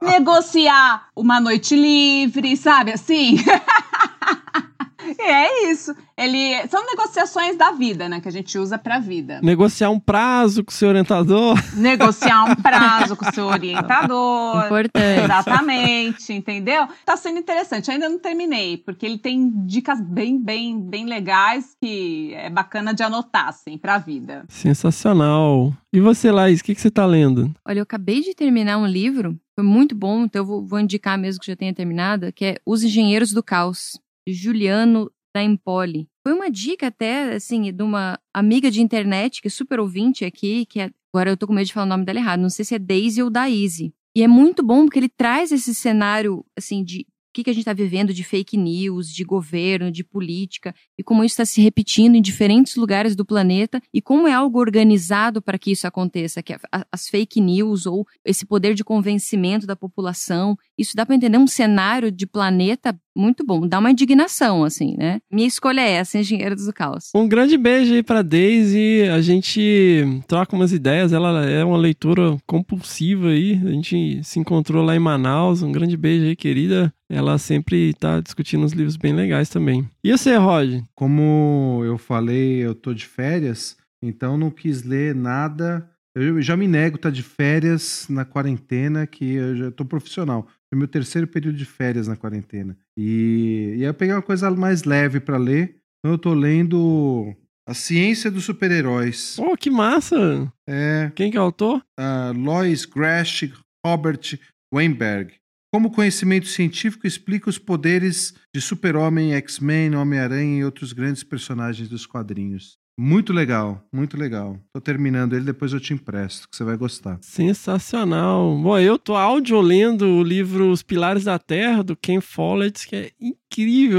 negociar uma noite livre, sabe assim? é isso. Ele são negociações da vida, né, que a gente usa para vida. Negociar um prazo com o seu orientador. Negociar um prazo com o seu orientador. Importante. Exatamente, entendeu? Tá sendo interessante. Ainda não terminei, porque ele tem dicas bem, bem, bem legais que é bacana de anotar assim para vida. Sensacional. E você, Laís, o que, que você tá lendo? Olha, eu acabei de terminar um livro, foi muito bom, então eu vou, vou indicar mesmo que já tenha terminado, que é Os Engenheiros do Caos, Juliano da Empoli. Foi uma dica até, assim, de uma amiga de internet, que é super ouvinte aqui, que é, agora eu tô com medo de falar o nome dela errado, não sei se é Daisy ou Daisy. E é muito bom porque ele traz esse cenário, assim, de que, que a gente está vivendo de fake news, de governo, de política, e como isso está se repetindo em diferentes lugares do planeta, e como é algo organizado para que isso aconteça, que as fake news ou esse poder de convencimento da população, isso dá para entender um cenário de planeta muito bom. Dá uma indignação, assim, né? Minha escolha é essa, Engenheiros do Caos. Um grande beijo aí pra Daisy. A gente troca umas ideias. Ela é uma leitura compulsiva aí. A gente se encontrou lá em Manaus. Um grande beijo aí, querida. Ela sempre tá discutindo uns livros bem legais também. E você, Rod? Como eu falei, eu tô de férias, então não quis ler nada. Eu já me nego estar tá de férias na quarentena, que eu já tô profissional. Foi meu terceiro período de férias na quarentena. E, e eu peguei uma coisa mais leve para ler. Então eu tô lendo A Ciência dos Super-Heróis. Oh, que massa! É. Quem que é o autor? Uh, Lois Grash Robert Weinberg. Como o conhecimento científico explica os poderes de Super-Homem, X-Men, Homem-Aranha e outros grandes personagens dos quadrinhos. Muito legal, muito legal. Tô terminando ele, depois eu te empresto, que você vai gostar. Sensacional. Bom, eu tô áudio lendo o livro Os Pilares da Terra, do Ken Follett, que é incrível,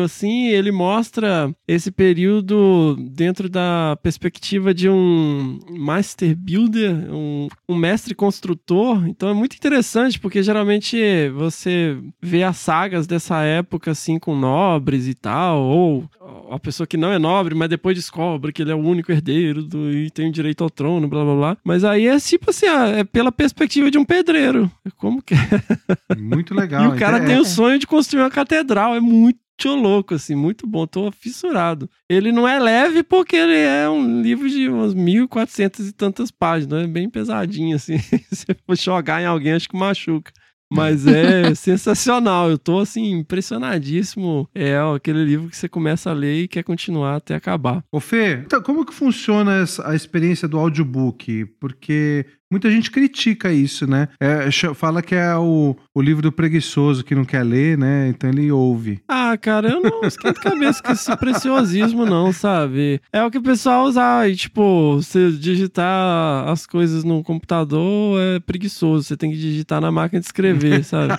assim. Ele mostra esse período dentro da perspectiva de um master builder, um, um mestre construtor. Então é muito interessante, porque geralmente você vê as sagas dessa época, assim, com nobres e tal, ou a pessoa que não é nobre, mas depois descobre que ele é o único herdeiro do, e tem o direito ao trono, blá blá blá. Mas aí é tipo assim, ah, é pela perspectiva de um pedreiro. Como que é? Muito legal. e o cara tem o sonho de construir uma catedral. É muito louco, assim, muito bom, tô fissurado. Ele não é leve porque ele é um livro de umas 1.400 e tantas páginas, é bem pesadinho, assim. Se for jogar em alguém, acho que machuca. Mas é sensacional. Eu tô assim, impressionadíssimo. É aquele livro que você começa a ler e quer continuar até acabar. Ô Fê, então, como que funciona a experiência do audiobook? Porque Muita gente critica isso, né? É, fala que é o, o livro do preguiçoso que não quer ler, né? Então ele ouve. Ah, cara, eu não esquento cabeça com esse preciosismo, não, sabe? É o que o pessoal usa. E, tipo, você digitar as coisas no computador é preguiçoso. Você tem que digitar na máquina de escrever, sabe?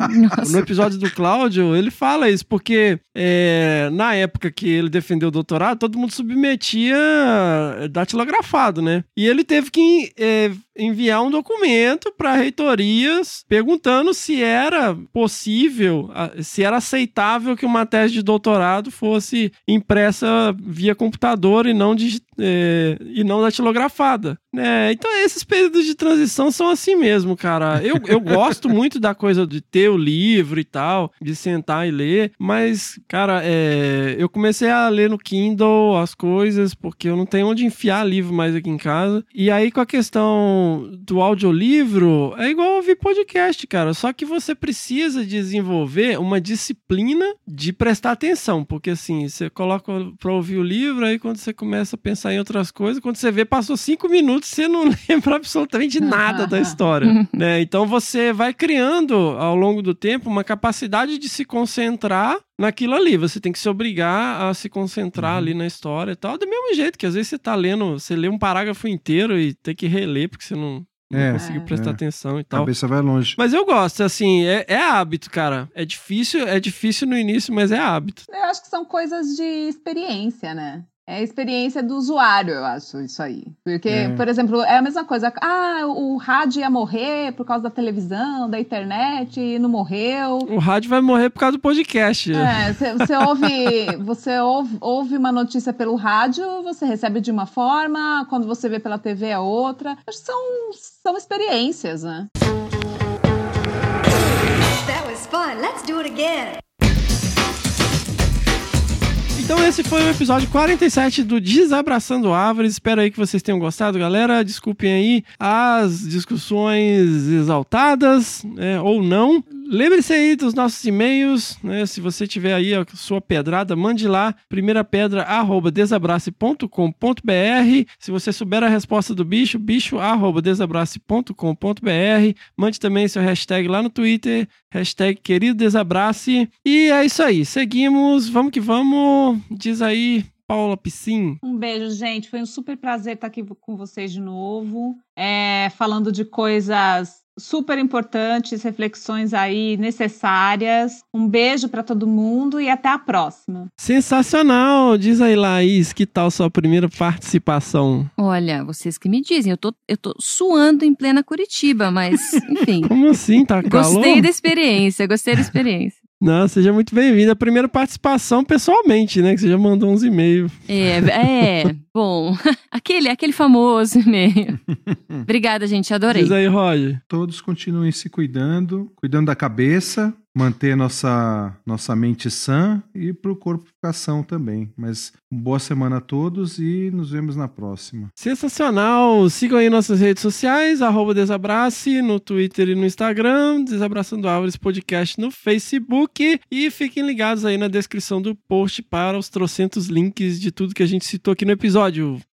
Nossa. No episódio do Cláudio, ele fala isso, porque é, na época que ele defendeu o doutorado, todo mundo submetia datilografado, né? E ele teve que. É, enviar um documento para reitorias perguntando se era possível, se era aceitável que uma tese de doutorado fosse impressa via computador e não, é, e não datilografada. É, então esses períodos de transição são assim mesmo, cara. Eu, eu gosto muito da coisa de ter o livro e tal, de sentar e ler, mas, cara, é, eu comecei a ler no Kindle as coisas, porque eu não tenho onde enfiar livro mais aqui em casa. E aí, com a questão do audiolivro, é igual ouvir podcast, cara. Só que você precisa desenvolver uma disciplina de prestar atenção, porque assim, você coloca pra ouvir o livro, aí quando você começa a pensar em outras coisas, quando você vê, passou cinco minutos você não lembra absolutamente nada da história, né? Então você vai criando ao longo do tempo uma capacidade de se concentrar naquilo ali. Você tem que se obrigar a se concentrar uhum. ali na história e tal. Do mesmo jeito que às vezes você tá lendo, você lê um parágrafo inteiro e tem que reler porque você não, não é, conseguiu prestar é. atenção e tal. A cabeça vai longe. Mas eu gosto, assim, é, é, hábito, cara. É difícil, é difícil no início, mas é hábito. Eu acho que são coisas de experiência, né? É a experiência do usuário, eu acho, isso aí. Porque, é. por exemplo, é a mesma coisa. Ah, o rádio ia morrer por causa da televisão, da internet, e não morreu. O rádio vai morrer por causa do podcast. É, você ouve, você ouve, ouve uma notícia pelo rádio, você recebe de uma forma, quando você vê pela TV é outra. Acho que são, são experiências, né? That was fun. Let's do it again. Então esse foi o episódio 47 do Desabraçando Árvores. Espero aí que vocês tenham gostado, galera. Desculpem aí as discussões exaltadas, né, ou não. Lembre-se aí dos nossos e-mails, né? Se você tiver aí a sua pedrada, mande lá, primeira pedra, arroba desabrace.com.br. Se você souber a resposta do bicho, bicho, arroba desabrace.com.br. Mande também seu hashtag lá no Twitter, hashtag querido desabrace. E é isso aí, seguimos, vamos que vamos. Diz aí, Paula Piscin. Um beijo, gente. Foi um super prazer estar aqui com vocês de novo. É, falando de coisas super importantes, reflexões aí necessárias. Um beijo para todo mundo e até a próxima. Sensacional! Diz aí, Laís, que tal sua primeira participação? Olha, vocês que me dizem, eu tô, eu tô suando em plena Curitiba, mas, enfim. Como assim? Tá calor? Gostei da experiência, gostei da experiência. Não, seja muito bem-vindo. A primeira participação pessoalmente, né? Que você já mandou uns e-mails. É, é. Bom, aquele, aquele famoso e-mail. Obrigada, gente. Adorei. Diz aí, Roger. Todos continuem se cuidando, cuidando da cabeça, manter nossa, nossa mente sã e para o corpo ficar são também. Mas boa semana a todos e nos vemos na próxima. Sensacional! Sigam aí nossas redes sociais, arroba Desabrace, no Twitter e no Instagram, Desabraçando Árvores Podcast no Facebook. E fiquem ligados aí na descrição do post para os trocentos links de tudo que a gente citou aqui no episódio.